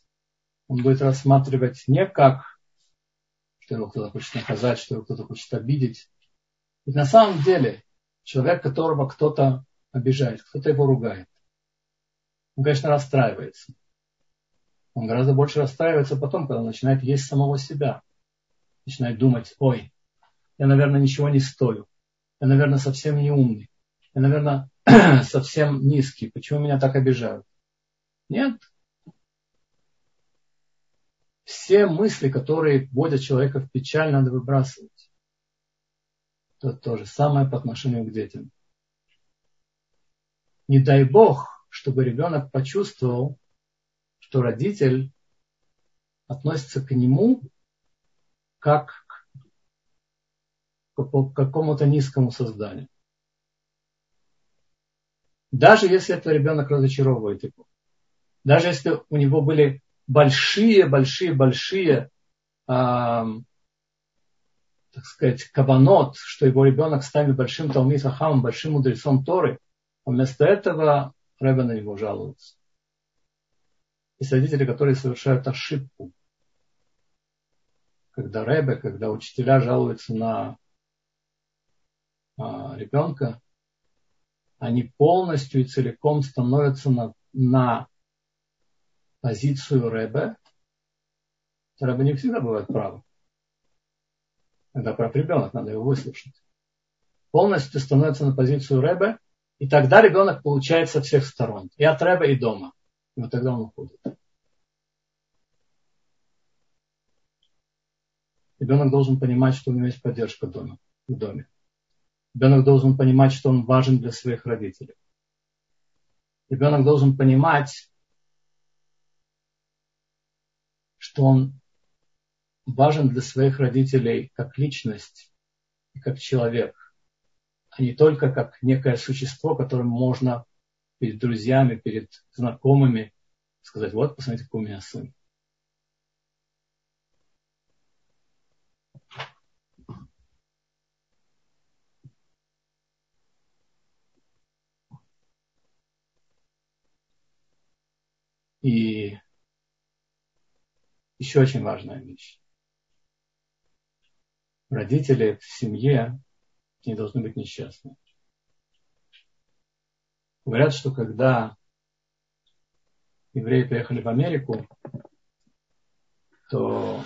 он будет рассматривать не как, что его кто-то хочет наказать, что его кто-то хочет обидеть. Ведь на самом деле человек, которого кто-то обижает, кто-то его ругает, он, конечно, расстраивается. Он гораздо больше расстраивается потом, когда он начинает есть самого себя. Начинает думать, ой, я, наверное, ничего не стою. Я, наверное, совсем не умный. Я, наверное, совсем низкий. Почему меня так обижают? Нет. Все мысли, которые вводят человека в печаль, надо выбрасывать. Это то же самое по отношению к детям. Не дай Бог, чтобы ребенок почувствовал, что родитель относится к нему как к какому-то низкому созданию. Даже если этот ребенок разочаровывает его. Даже если у него были большие, большие, большие, э, так сказать, кабанот, что его ребенок станет большим Талмит большим мудрецом Торы, а вместо этого Рэбе на него жалуется. Есть родители, которые совершают ошибку. Когда Рэбе, когда учителя жалуются на а, ребенка, они полностью и целиком становятся на, на позицию Рэбе. Рэбе не всегда бывает прав. Когда прав ребенок, надо его выслушать. Полностью становится на позицию Рэбе, и тогда ребенок получает со всех сторон. И от Рэбе, и дома. И вот тогда он уходит. Ребенок должен понимать, что у него есть поддержка дома, в доме. Ребенок должен понимать, что он важен для своих родителей. Ребенок должен понимать, что он важен для своих родителей как личность и как человек, а не только как некое существо, которым можно перед друзьями, перед знакомыми сказать, вот, посмотрите, какой у меня сын. И еще очень важная вещь. Родители в семье не должны быть несчастны. Говорят, что когда евреи приехали в Америку, то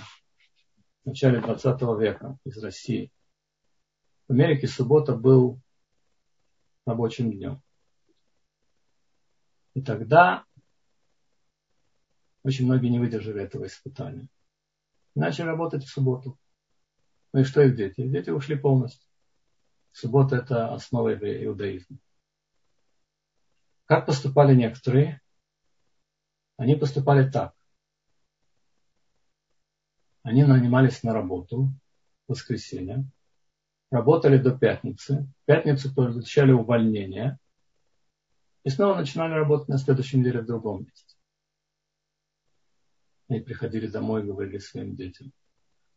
в начале 20 века из России в Америке суббота был рабочим днем. И тогда очень многие не выдержали этого испытания. Начали работать в субботу. Ну и что их дети? Дети ушли полностью. Суббота – это основа иудаизма. Как поступали некоторые? Они поступали так. Они нанимались на работу в воскресенье, работали до пятницы, в пятницу получали увольнение и снова начинали работать на следующей неделе в другом месте. Они приходили домой и говорили своим детям,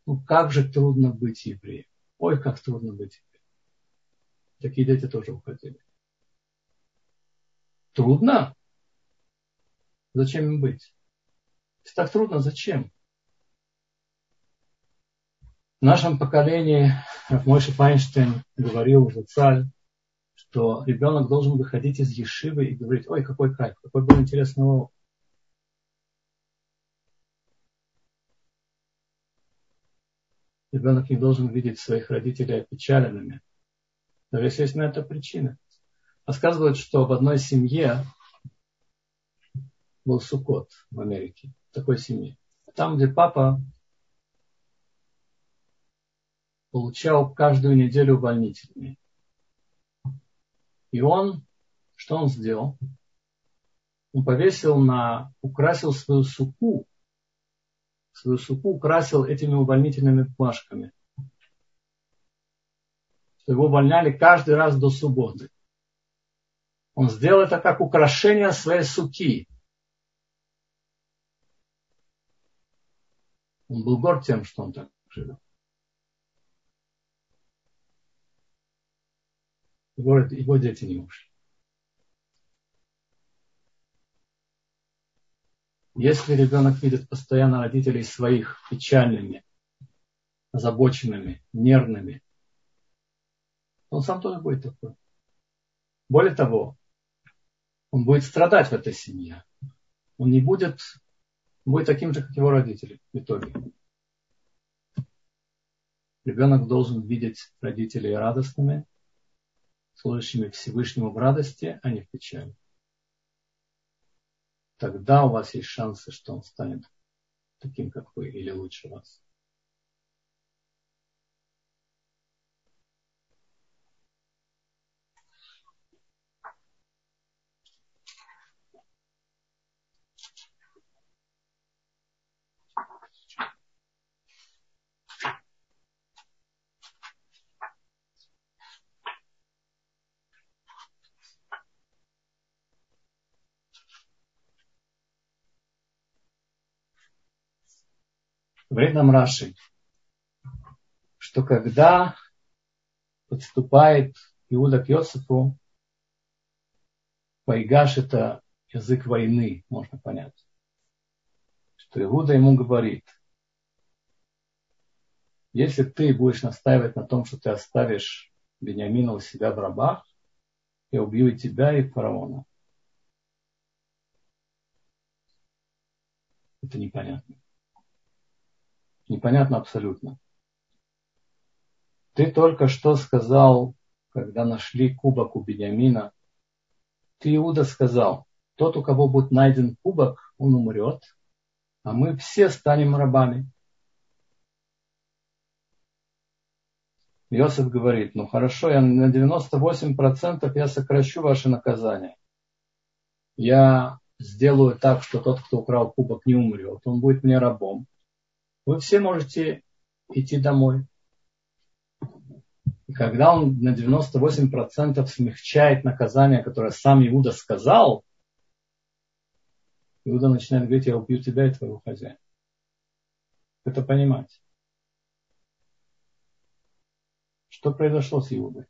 ну как же трудно быть евреем. Ой, как трудно быть евреем. Такие дети тоже уходили. Трудно? Зачем им быть? Так трудно, зачем? В нашем поколении Мойша Файнштейн говорил в царь, что ребенок должен выходить из Ешивы и говорить, ой, какой кайф, какой был интересный опыт. Ребенок не должен видеть своих родителей опечаленными. Даже если есть на это причина. Рассказывают, что в одной семье был Сукот в Америке, такой семье. Там, где папа получал каждую неделю увольнительные. И он, что он сделал? Он повесил на, украсил свою суку свою суку украсил этими увольнительными бумажками. Что его увольняли каждый раз до субботы. Он сделал это как украшение своей суки. Он был горд тем, что он так живет. Его, его дети не ушли. Если ребенок видит постоянно родителей своих печальными, озабоченными, нервными, он сам тоже будет такой. Более того, он будет страдать в этой семье. Он не будет, будет таким же, как его родители в итоге. Ребенок должен видеть родителей радостными, служащими Всевышнему в радости, а не в печали тогда у вас есть шансы, что он станет таким, как вы, или лучше вас. Говорит нам Раши, что когда подступает Иуда к Йосифу, Пайгаш это язык войны, можно понять. Что Иуда ему говорит, если ты будешь настаивать на том, что ты оставишь Бениамина у себя в рабах, я убью и тебя, и фараона. Это непонятно. Непонятно абсолютно. Ты только что сказал, когда нашли кубок у Бениамина, ты, Иуда, сказал, тот, у кого будет найден кубок, он умрет, а мы все станем рабами. Иосиф говорит, ну хорошо, я на 98% я сокращу ваше наказание. Я сделаю так, что тот, кто украл кубок, не умрет. Он будет мне рабом вы все можете идти домой. И когда он на 98% смягчает наказание, которое сам Иуда сказал, Иуда начинает говорить, я убью тебя и твоего хозяина. Это понимать. Что произошло с Иудой?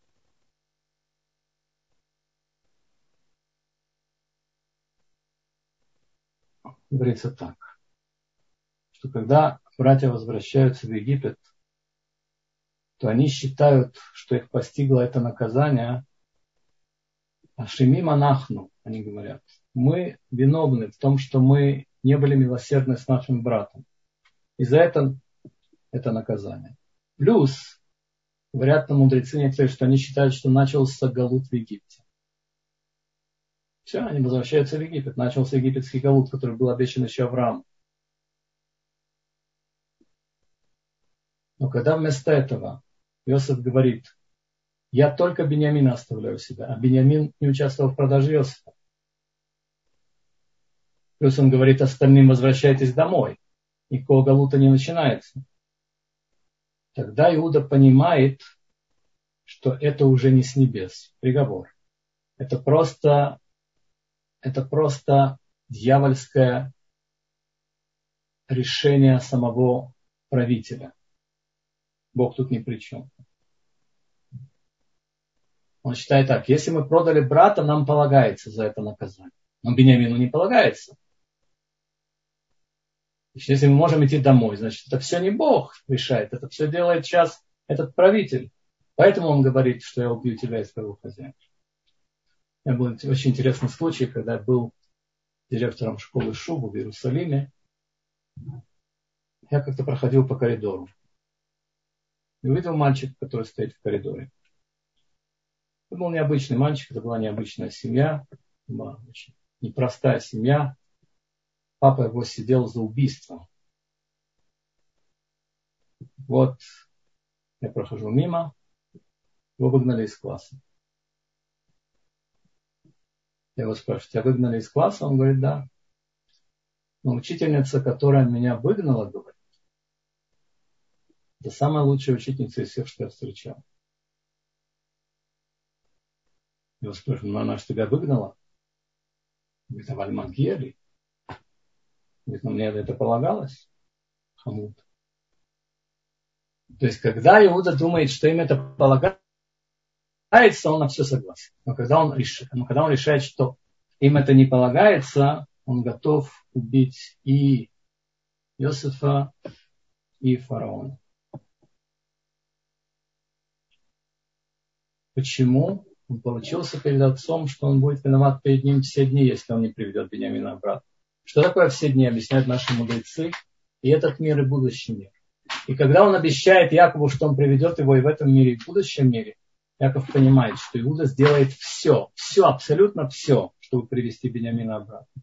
Говорится так, что когда братья возвращаются в Египет, то они считают, что их постигло это наказание. Ашими монахну, они говорят, мы виновны в том, что мы не были милосердны с нашим братом. И за это это наказание. Плюс, говорят нам мудрецы некоторые, что они считают, что начался галут в Египте. Все, они возвращаются в Египет. Начался египетский галут, который был обещан еще Аврааму. Но когда вместо этого Иосиф говорит, я только Бениамина оставляю себя, а Бениамин не участвовал в продаже Иосифа. Плюс он говорит остальным, возвращайтесь домой. Никакого галута не начинается. Тогда Иуда понимает, что это уже не с небес, приговор. Это просто, это просто дьявольское решение самого правителя. Бог тут ни при чем. Он считает так, если мы продали брата, нам полагается за это наказание. Но Бениамину не полагается. Если мы можем идти домой, значит, это все не Бог решает, это все делает сейчас этот правитель. Поэтому он говорит, что я убью тебя и своего хозяина. У меня был очень интересный случай, когда я был директором школы Шубу в Иерусалиме. Я как-то проходил по коридору и увидел мальчика, который стоит в коридоре. Это был необычный мальчик, это была необычная семья, была очень непростая семья. Папа его сидел за убийство. Вот я прохожу мимо, его выгнали из класса. Я его спрашиваю, тебя выгнали из класса? Он говорит, да. Но учительница, которая меня выгнала, говорит, это самая лучшая учительница из всех, что я встречал. Я спрашиваю, ну она же тебя выгнала? Говорит, а Вальман Гери? Говорит, ну мне это полагалось? Хамут. То есть, когда Иуда думает, что им это полагается, он на все согласен. Но когда он, решает, но когда он решает, что им это не полагается, он готов убить и Иосифа, и фараона. Почему? Он получился перед отцом, что он будет виноват перед ним все дни, если он не приведет Бениамина обратно. Что такое все дни, объясняют наши мудрецы. И этот мир, и будущий мир. И когда он обещает Якову, что он приведет его и в этом мире, и в будущем мире, Яков понимает, что Иуда сделает все, все, абсолютно все, чтобы привести Бениамина обратно.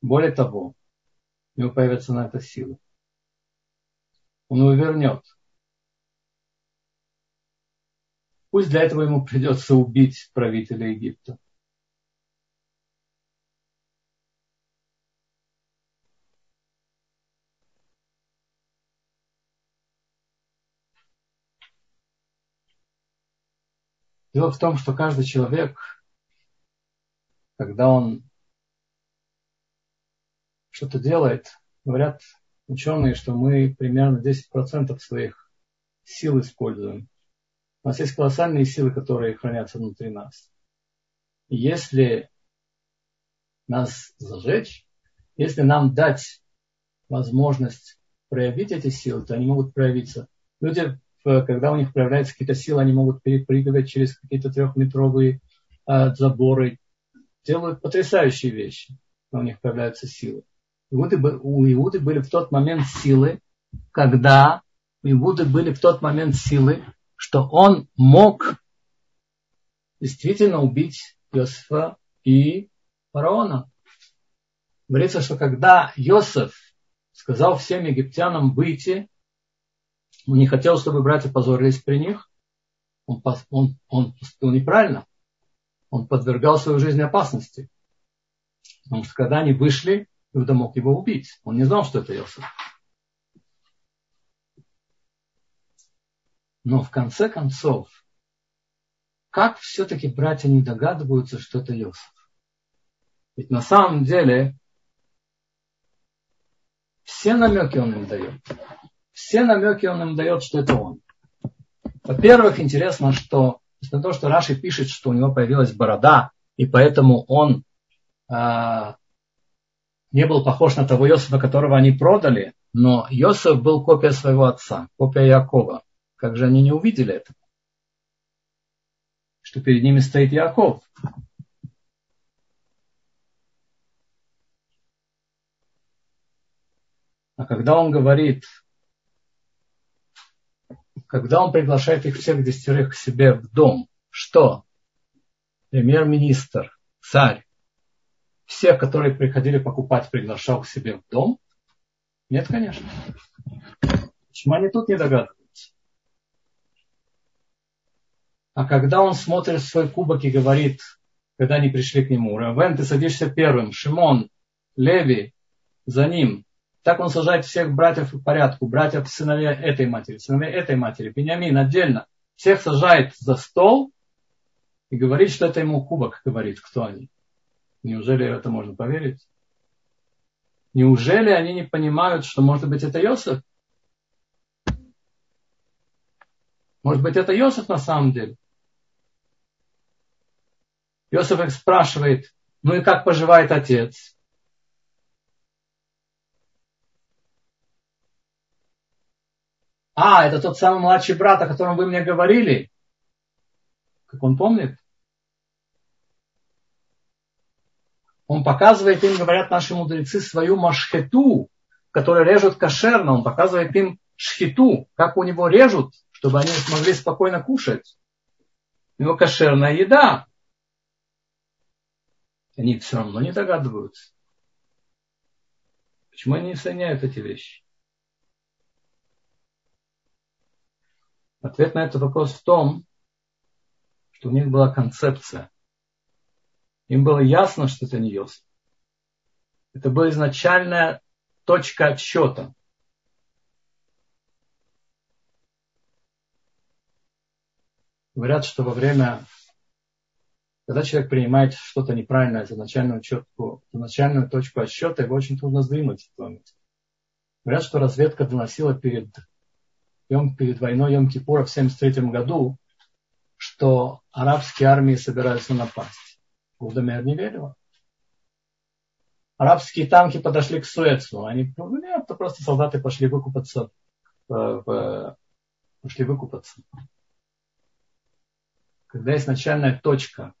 Более того, у него появится на это сила. Он его вернет. Пусть для этого ему придется убить правителя Египта. Дело в том, что каждый человек, когда он что-то делает, говорят ученые, что мы примерно 10% своих сил используем. У нас есть колоссальные силы, которые хранятся внутри нас. И если нас зажечь, если нам дать возможность проявить эти силы, то они могут проявиться. Люди, когда у них проявляются какие-то силы, они могут перепрыгивать через какие-то трехметровые э, заборы, делают потрясающие вещи, но у них появляются силы. Иуды, у Иуды были в тот момент силы, когда у Иуды были в тот момент силы, что он мог действительно убить Иосифа и фараона. Говорится, что когда Иосиф сказал всем египтянам выйти, он не хотел, чтобы братья позорились при них, он, он, он поступил неправильно. Он подвергал свою жизнь опасности. Потому что когда они вышли, Иуда мог его убить. Он не знал, что это Иосиф. Но в конце концов, как все-таки братья не догадываются, что это Иосиф? Ведь на самом деле все намеки он им дает. Все намеки он им дает, что это он. Во-первых, интересно, что на то, что Раши пишет, что у него появилась борода, и поэтому он а, не был похож на того Иосифа, которого они продали, но Иосиф был копия своего отца, копия Якова. Как же они не увидели это? Что перед ними стоит Яков. А когда он говорит, когда он приглашает их всех десятерых к себе в дом, что премьер-министр, царь, всех, которые приходили покупать, приглашал к себе в дом? Нет, конечно. Почему они тут не догадываются? А когда он смотрит свой кубок и говорит, когда они пришли к нему, Равен, ты садишься первым, Шимон, Леви, за ним. Так он сажает всех братьев в порядку, братьев сыновей этой матери, сыновей этой матери, Бениамин отдельно. Всех сажает за стол и говорит, что это ему кубок говорит, кто они. Неужели это можно поверить? Неужели они не понимают, что может быть это Йосиф? Может быть это Йосиф на самом деле? Йосиф их спрашивает, ну и как поживает отец? А, это тот самый младший брат, о котором вы мне говорили. Как он помнит? Он показывает им, говорят наши мудрецы, свою машхету, которая режут кошерно. Он показывает им шхиту, как у него режут, чтобы они смогли спокойно кушать. У него кошерная еда. Они все равно не догадываются. Почему они не соединяют эти вещи? Ответ на этот вопрос в том, что у них была концепция. Им было ясно, что это не Йосиф. Это была изначальная точка отсчета. Говорят, что во время, когда человек принимает что-то неправильное за начальную, четку, за начальную точку отсчета, его очень трудно сдвинуть. Говорят, что разведка доносила перед, перед войной Йом-Кипура в 1973 году, что арабские армии собираются напасть. Гудамер не верила. Арабские танки подошли к Суэцу. Они, ну нет, это просто солдаты пошли выкупаться, пошли выкупаться. Когда есть начальная точка,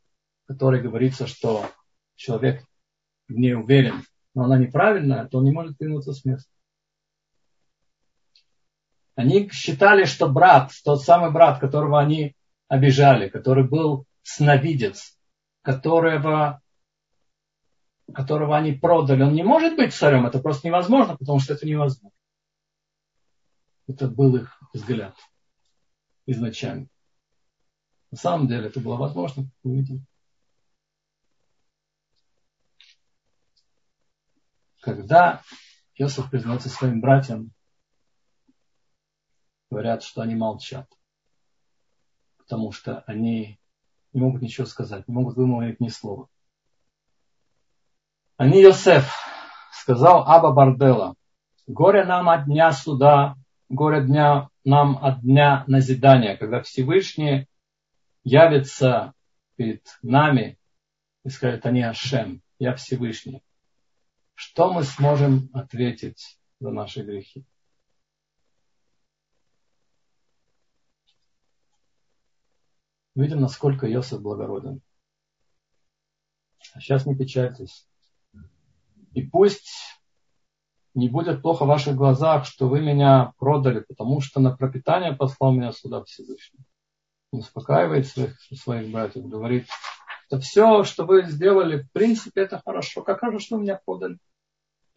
которой говорится, что человек в ней уверен, но она неправильная, то он не может двинуться с места. Они считали, что брат, тот самый брат, которого они обижали, который был сновидец, которого, которого они продали, он не может быть царем, это просто невозможно, потому что это невозможно. Это был их взгляд изначально. На самом деле это было возможно, как вы видите. Когда Иосиф признается своим братьям, говорят, что они молчат потому что они не могут ничего сказать, не могут вымолвить ни слова. Они Йосеф, сказал Аба Бардела, горе нам от дня суда, горе дня нам от дня назидания, когда Всевышний явится перед нами и скажет, они Ашем, я Всевышний. Что мы сможем ответить за наши грехи? Видим, насколько Иосиф благороден. А сейчас не печальтесь. И пусть не будет плохо в ваших глазах, что вы меня продали, потому что на пропитание послал меня сюда Всевышний. Он успокаивает своих, своих братьев, говорит, это все, что вы сделали, в принципе, это хорошо. Как хорошо, что меня продали.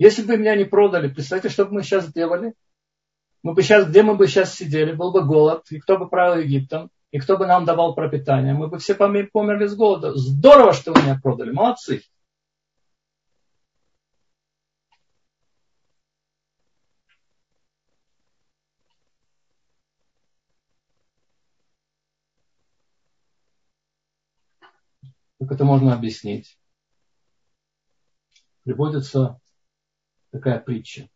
Если бы меня не продали, представьте, что бы мы сейчас сделали? Мы бы сейчас, где мы бы сейчас сидели? Был бы голод, и кто бы правил Египтом? И кто бы нам давал пропитание? Мы бы все померли с голода. Здорово, что вы меня продали. Молодцы. Как это можно объяснить? Приводится такая притча.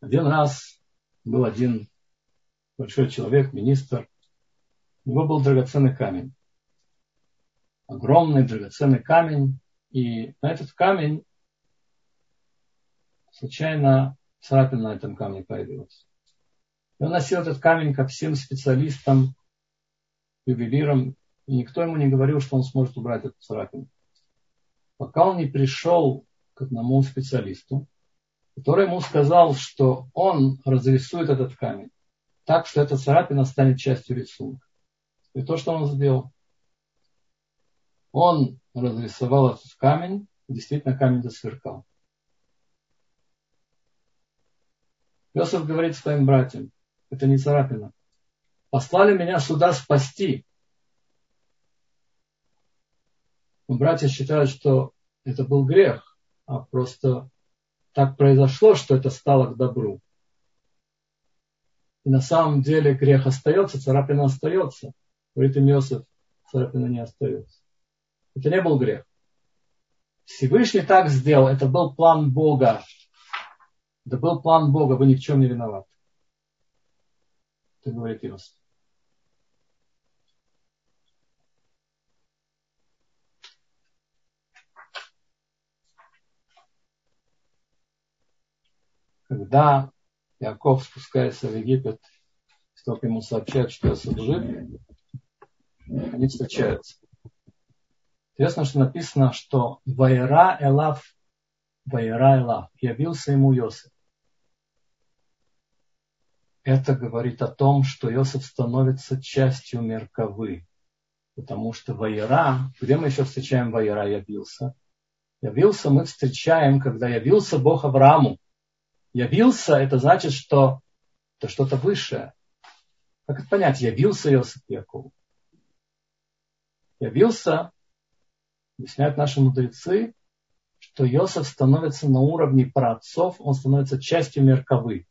Один раз был один большой человек, министр. У него был драгоценный камень. Огромный драгоценный камень. И на этот камень случайно царапина на этом камне появилась. И он носил этот камень ко всем специалистам, ювелирам, и никто ему не говорил, что он сможет убрать эту царапину. Пока он не пришел к одному специалисту, который ему сказал, что он разрисует этот камень так, что эта царапина станет частью рисунка. И то, что он сделал. Он разрисовал этот камень, действительно камень засверкал. Иосиф говорит своим братьям, это не царапина. Послали меня сюда спасти. Но братья считают, что это был грех, а просто так произошло, что это стало к добру. И на самом деле грех остается, царапина остается. Говорит им Иосиф, царапина не остается. Это не был грех. Всевышний так сделал. Это был план Бога. Это был план Бога. Вы ни в чем не виноваты. Это говорит Иосиф. Когда Яков спускается в Египет, только ему сообщают, что Иосиф жив, они встречаются. Интересно, что написано, что Вайра Элав, Вайра Элав, явился ему Иосиф. Это говорит о том, что Иосиф становится частью Мерковы. Потому что Вайра, где мы еще встречаем Вайра явился? Явился мы встречаем, когда явился Бог Аврааму явился, это значит, что это что-то высшее. Как это понять? Явился Иосиф Якову. Явился, объясняют наши мудрецы, что Иосиф становится на уровне праотцов, он становится частью Мерковы.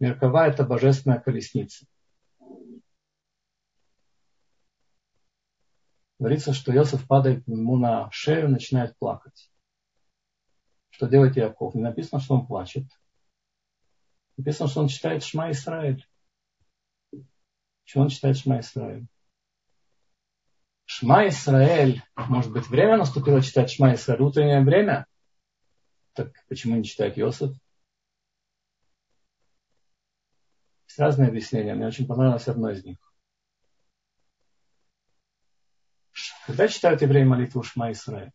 Меркова – это божественная колесница. Говорится, что Иосиф падает ему на шею, начинает плакать. Что делает Яков? Не написано, что он плачет – Написано, что он читает Шма Исраиль. Почему он читает Шма Исраиль? Шма Исраэль, может быть, время наступило читать Шма Исраэль, утреннее время? Так почему не читает Йосиф? Есть разные объяснения. Мне очень понравилось одно из них. Когда читают евреи молитву Шма Исраэль?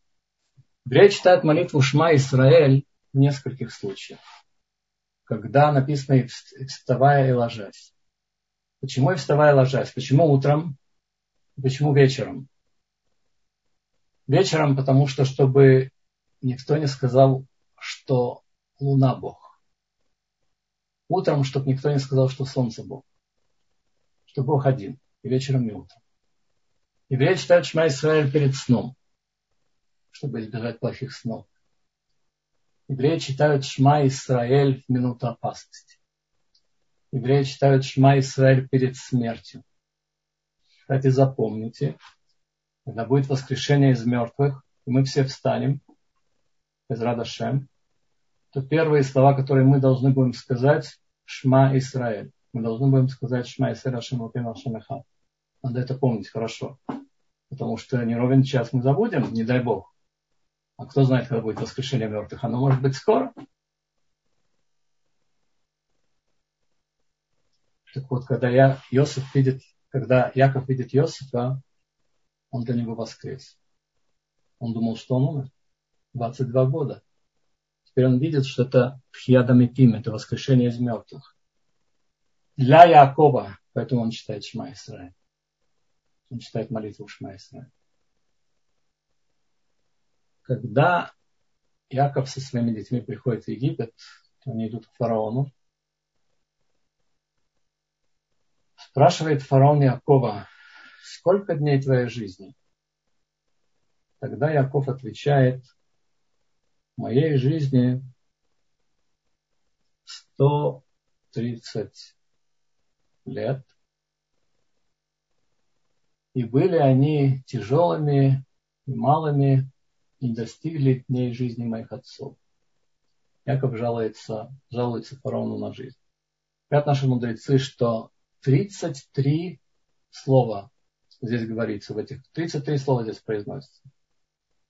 Евреи читают молитву Шма Исраэль в нескольких случаях. Когда написано и вставая и ложась. Почему и вставая и ложась? Почему утром? Почему вечером? Вечером, потому что, чтобы никто не сказал, что Луна Бог. Утром, чтобы никто не сказал, что Солнце Бог. Что Бог один. И вечером, и утром. Евреи читают Шма Исраэль перед сном, чтобы избежать плохих снов. Евреи читают Шма Исраэль в минуту опасности. Евреи читают Шма Исраэль перед смертью. Кстати, запомните, когда будет воскрешение из мертвых, и мы все встанем, без Радашем, то первые слова, которые мы должны будем сказать, Шма Исраэль. Мы должны будем сказать Шма Исраэль Ашем Лукин Ашем Надо это помнить хорошо. Потому что не ровен час мы забудем, не дай Бог. А кто знает, когда будет воскрешение мертвых? Оно может быть скоро. Так вот, когда я, Иосиф видит, когда Яков видит Иосифа, он для него воскрес. Он думал, что он умер. 22 года. Теперь он видит, что это Пхьядамипим, это воскрешение из мертвых. Для Якова, поэтому он читает Шма Исраиль. Он читает молитву Шма Исраиль. Когда Яков со своими детьми приходит в Египет, они идут к фараону. Спрашивает фараон Якова, сколько дней твоей жизни? Тогда Яков отвечает, моей жизни 130 лет – и были они тяжелыми и малыми, и достигли дней жизни моих отцов. Яков жалуется, жалуется фараону на жизнь. Говорят наши мудрецы, что 33 слова здесь говорится, в этих 33 слова здесь произносится.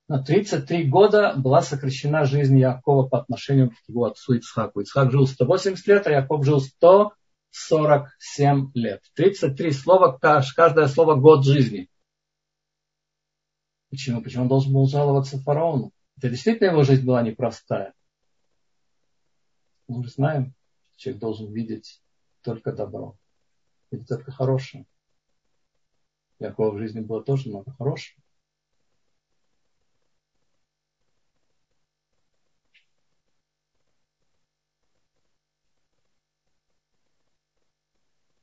На 33 года была сокращена жизнь Якова по отношению к его отцу Ицхаку. Ицхак жил 180 лет, а Яков жил 100 47 лет. 33 слова, каждое слово год жизни. Почему? Почему он должен был жаловаться фараону? Это действительно его жизнь была непростая. Мы же знаем, что человек должен видеть только добро. Видеть только хорошее. Якова в жизни было тоже много хорошего.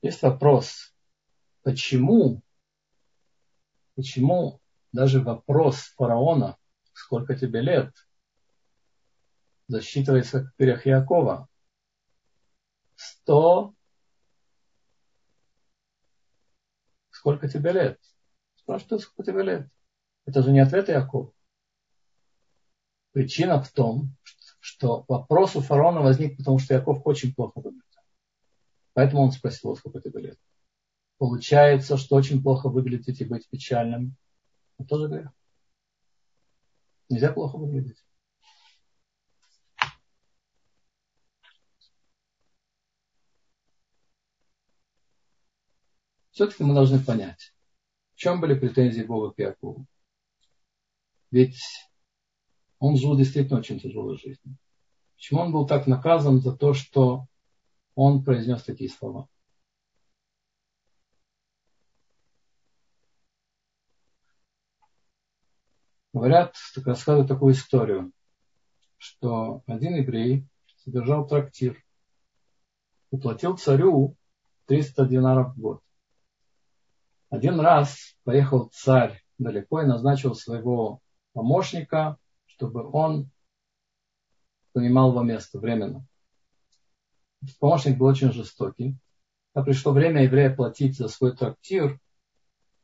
Есть вопрос, почему, почему даже вопрос фараона, сколько тебе лет, засчитывается как перех Якова. Сто сколько тебе лет? Спрашивают, сколько тебе лет? Это же не ответ Якова. Причина в том, что вопрос у фараона возник, потому что Яков очень плохо выглядит. Поэтому он спросил, сколько тебе лет. Получается, что очень плохо выглядеть и быть печальным. Это тоже грех. Нельзя плохо выглядеть. Все-таки мы должны понять, в чем были претензии Бога к Якову. Ведь он жил действительно очень тяжелой жизнью. Почему он был так наказан за то, что он произнес такие слова. Говорят, так рассказывают такую историю, что один еврей содержал трактир и платил царю 300 динаров в год. Один раз поехал царь далеко и назначил своего помощника, чтобы он занимал его место временно помощник был очень жестокий. Когда пришло время еврея платить за свой трактир,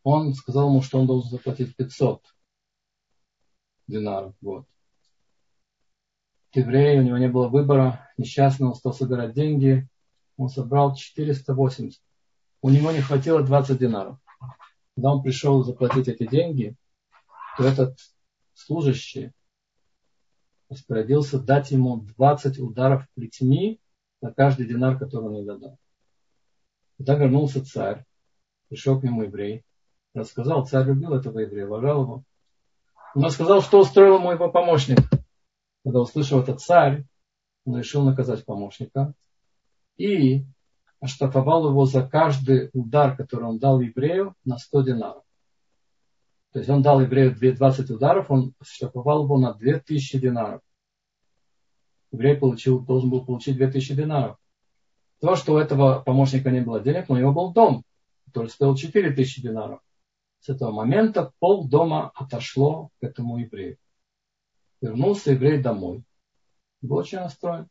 он сказал ему, что он должен заплатить 500 динаров в год. Еврей, у него не было выбора, несчастный, он стал собирать деньги, он собрал 480. У него не хватило 20 динаров. Когда он пришел заплатить эти деньги, то этот служащий распорядился дать ему 20 ударов плетьми на каждый динар, который он ей додал. Когда вернулся царь, пришел к нему еврей, рассказал, царь любил этого еврея, уважал его. Он рассказал, что устроил ему его помощник. Когда услышал этот царь, он решил наказать помощника и оштрафовал его за каждый удар, который он дал еврею, на 100 динаров. То есть он дал еврею 20 ударов, он штрафовал его на 2000 динаров. Еврей получил, должен был получить 2000 динаров. То, что у этого помощника не было денег, но у него был дом, который стоил 4000 динаров. С этого момента пол дома отошло к этому еврею. Вернулся еврей домой. Был очень расстроен.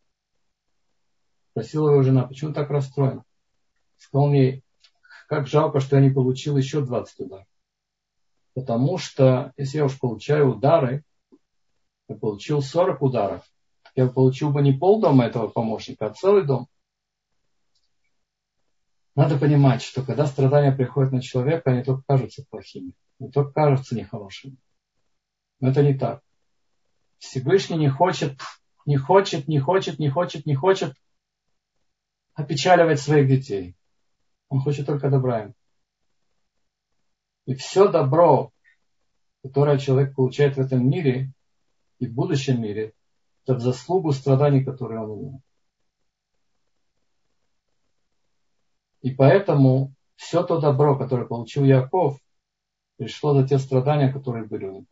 Спросила его жена, почему так расстроен? Сказал мне, как жалко, что я не получил еще 20 ударов. Потому что, если я уж получаю удары, я получил 40 ударов, я получил бы не полдома этого помощника, а целый дом. Надо понимать, что когда страдания приходят на человека, они только кажутся плохими, не только кажутся нехорошими. Но это не так. Всевышний не хочет, не хочет, не хочет, не хочет, не хочет опечаливать своих детей. Он хочет только добра им. И все добро, которое человек получает в этом мире и в будущем мире, это в заслугу страданий, которые он имел. И поэтому все то добро, которое получил Яков, пришло за те страдания, которые были у него.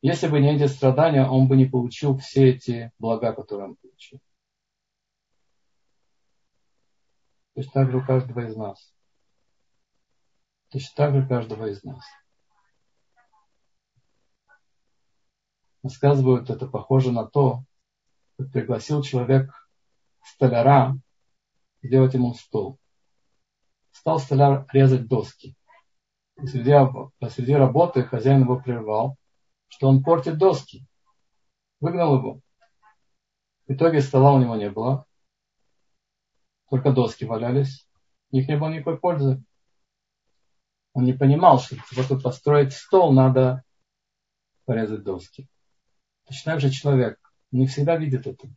Если бы не эти страдания, он бы не получил все эти блага, которые он получил. Точно так же у каждого из нас. Точно так же у каждого из нас. Рассказывают, это похоже на то, как пригласил человек столяра сделать ему стол. Стал столяр резать доски. И среди, посреди работы хозяин его прервал, что он портит доски. Выгнал его. В итоге стола у него не было. Только доски валялись. В них не было никакой пользы. Он не понимал, что чтобы построить стол, надо порезать доски. Точно так же человек не всегда видит это.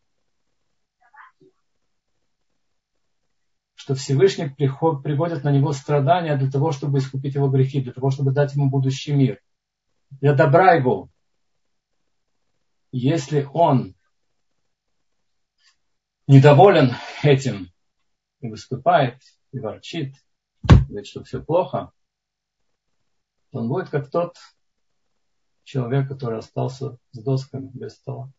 Что Всевышний приход, приводит на него страдания для того, чтобы искупить его грехи, для того, чтобы дать ему будущий мир. Для добра его. Если он недоволен этим, и выступает, и ворчит, говорит, что все плохо, то он будет как тот человек, который остался с досками без стола.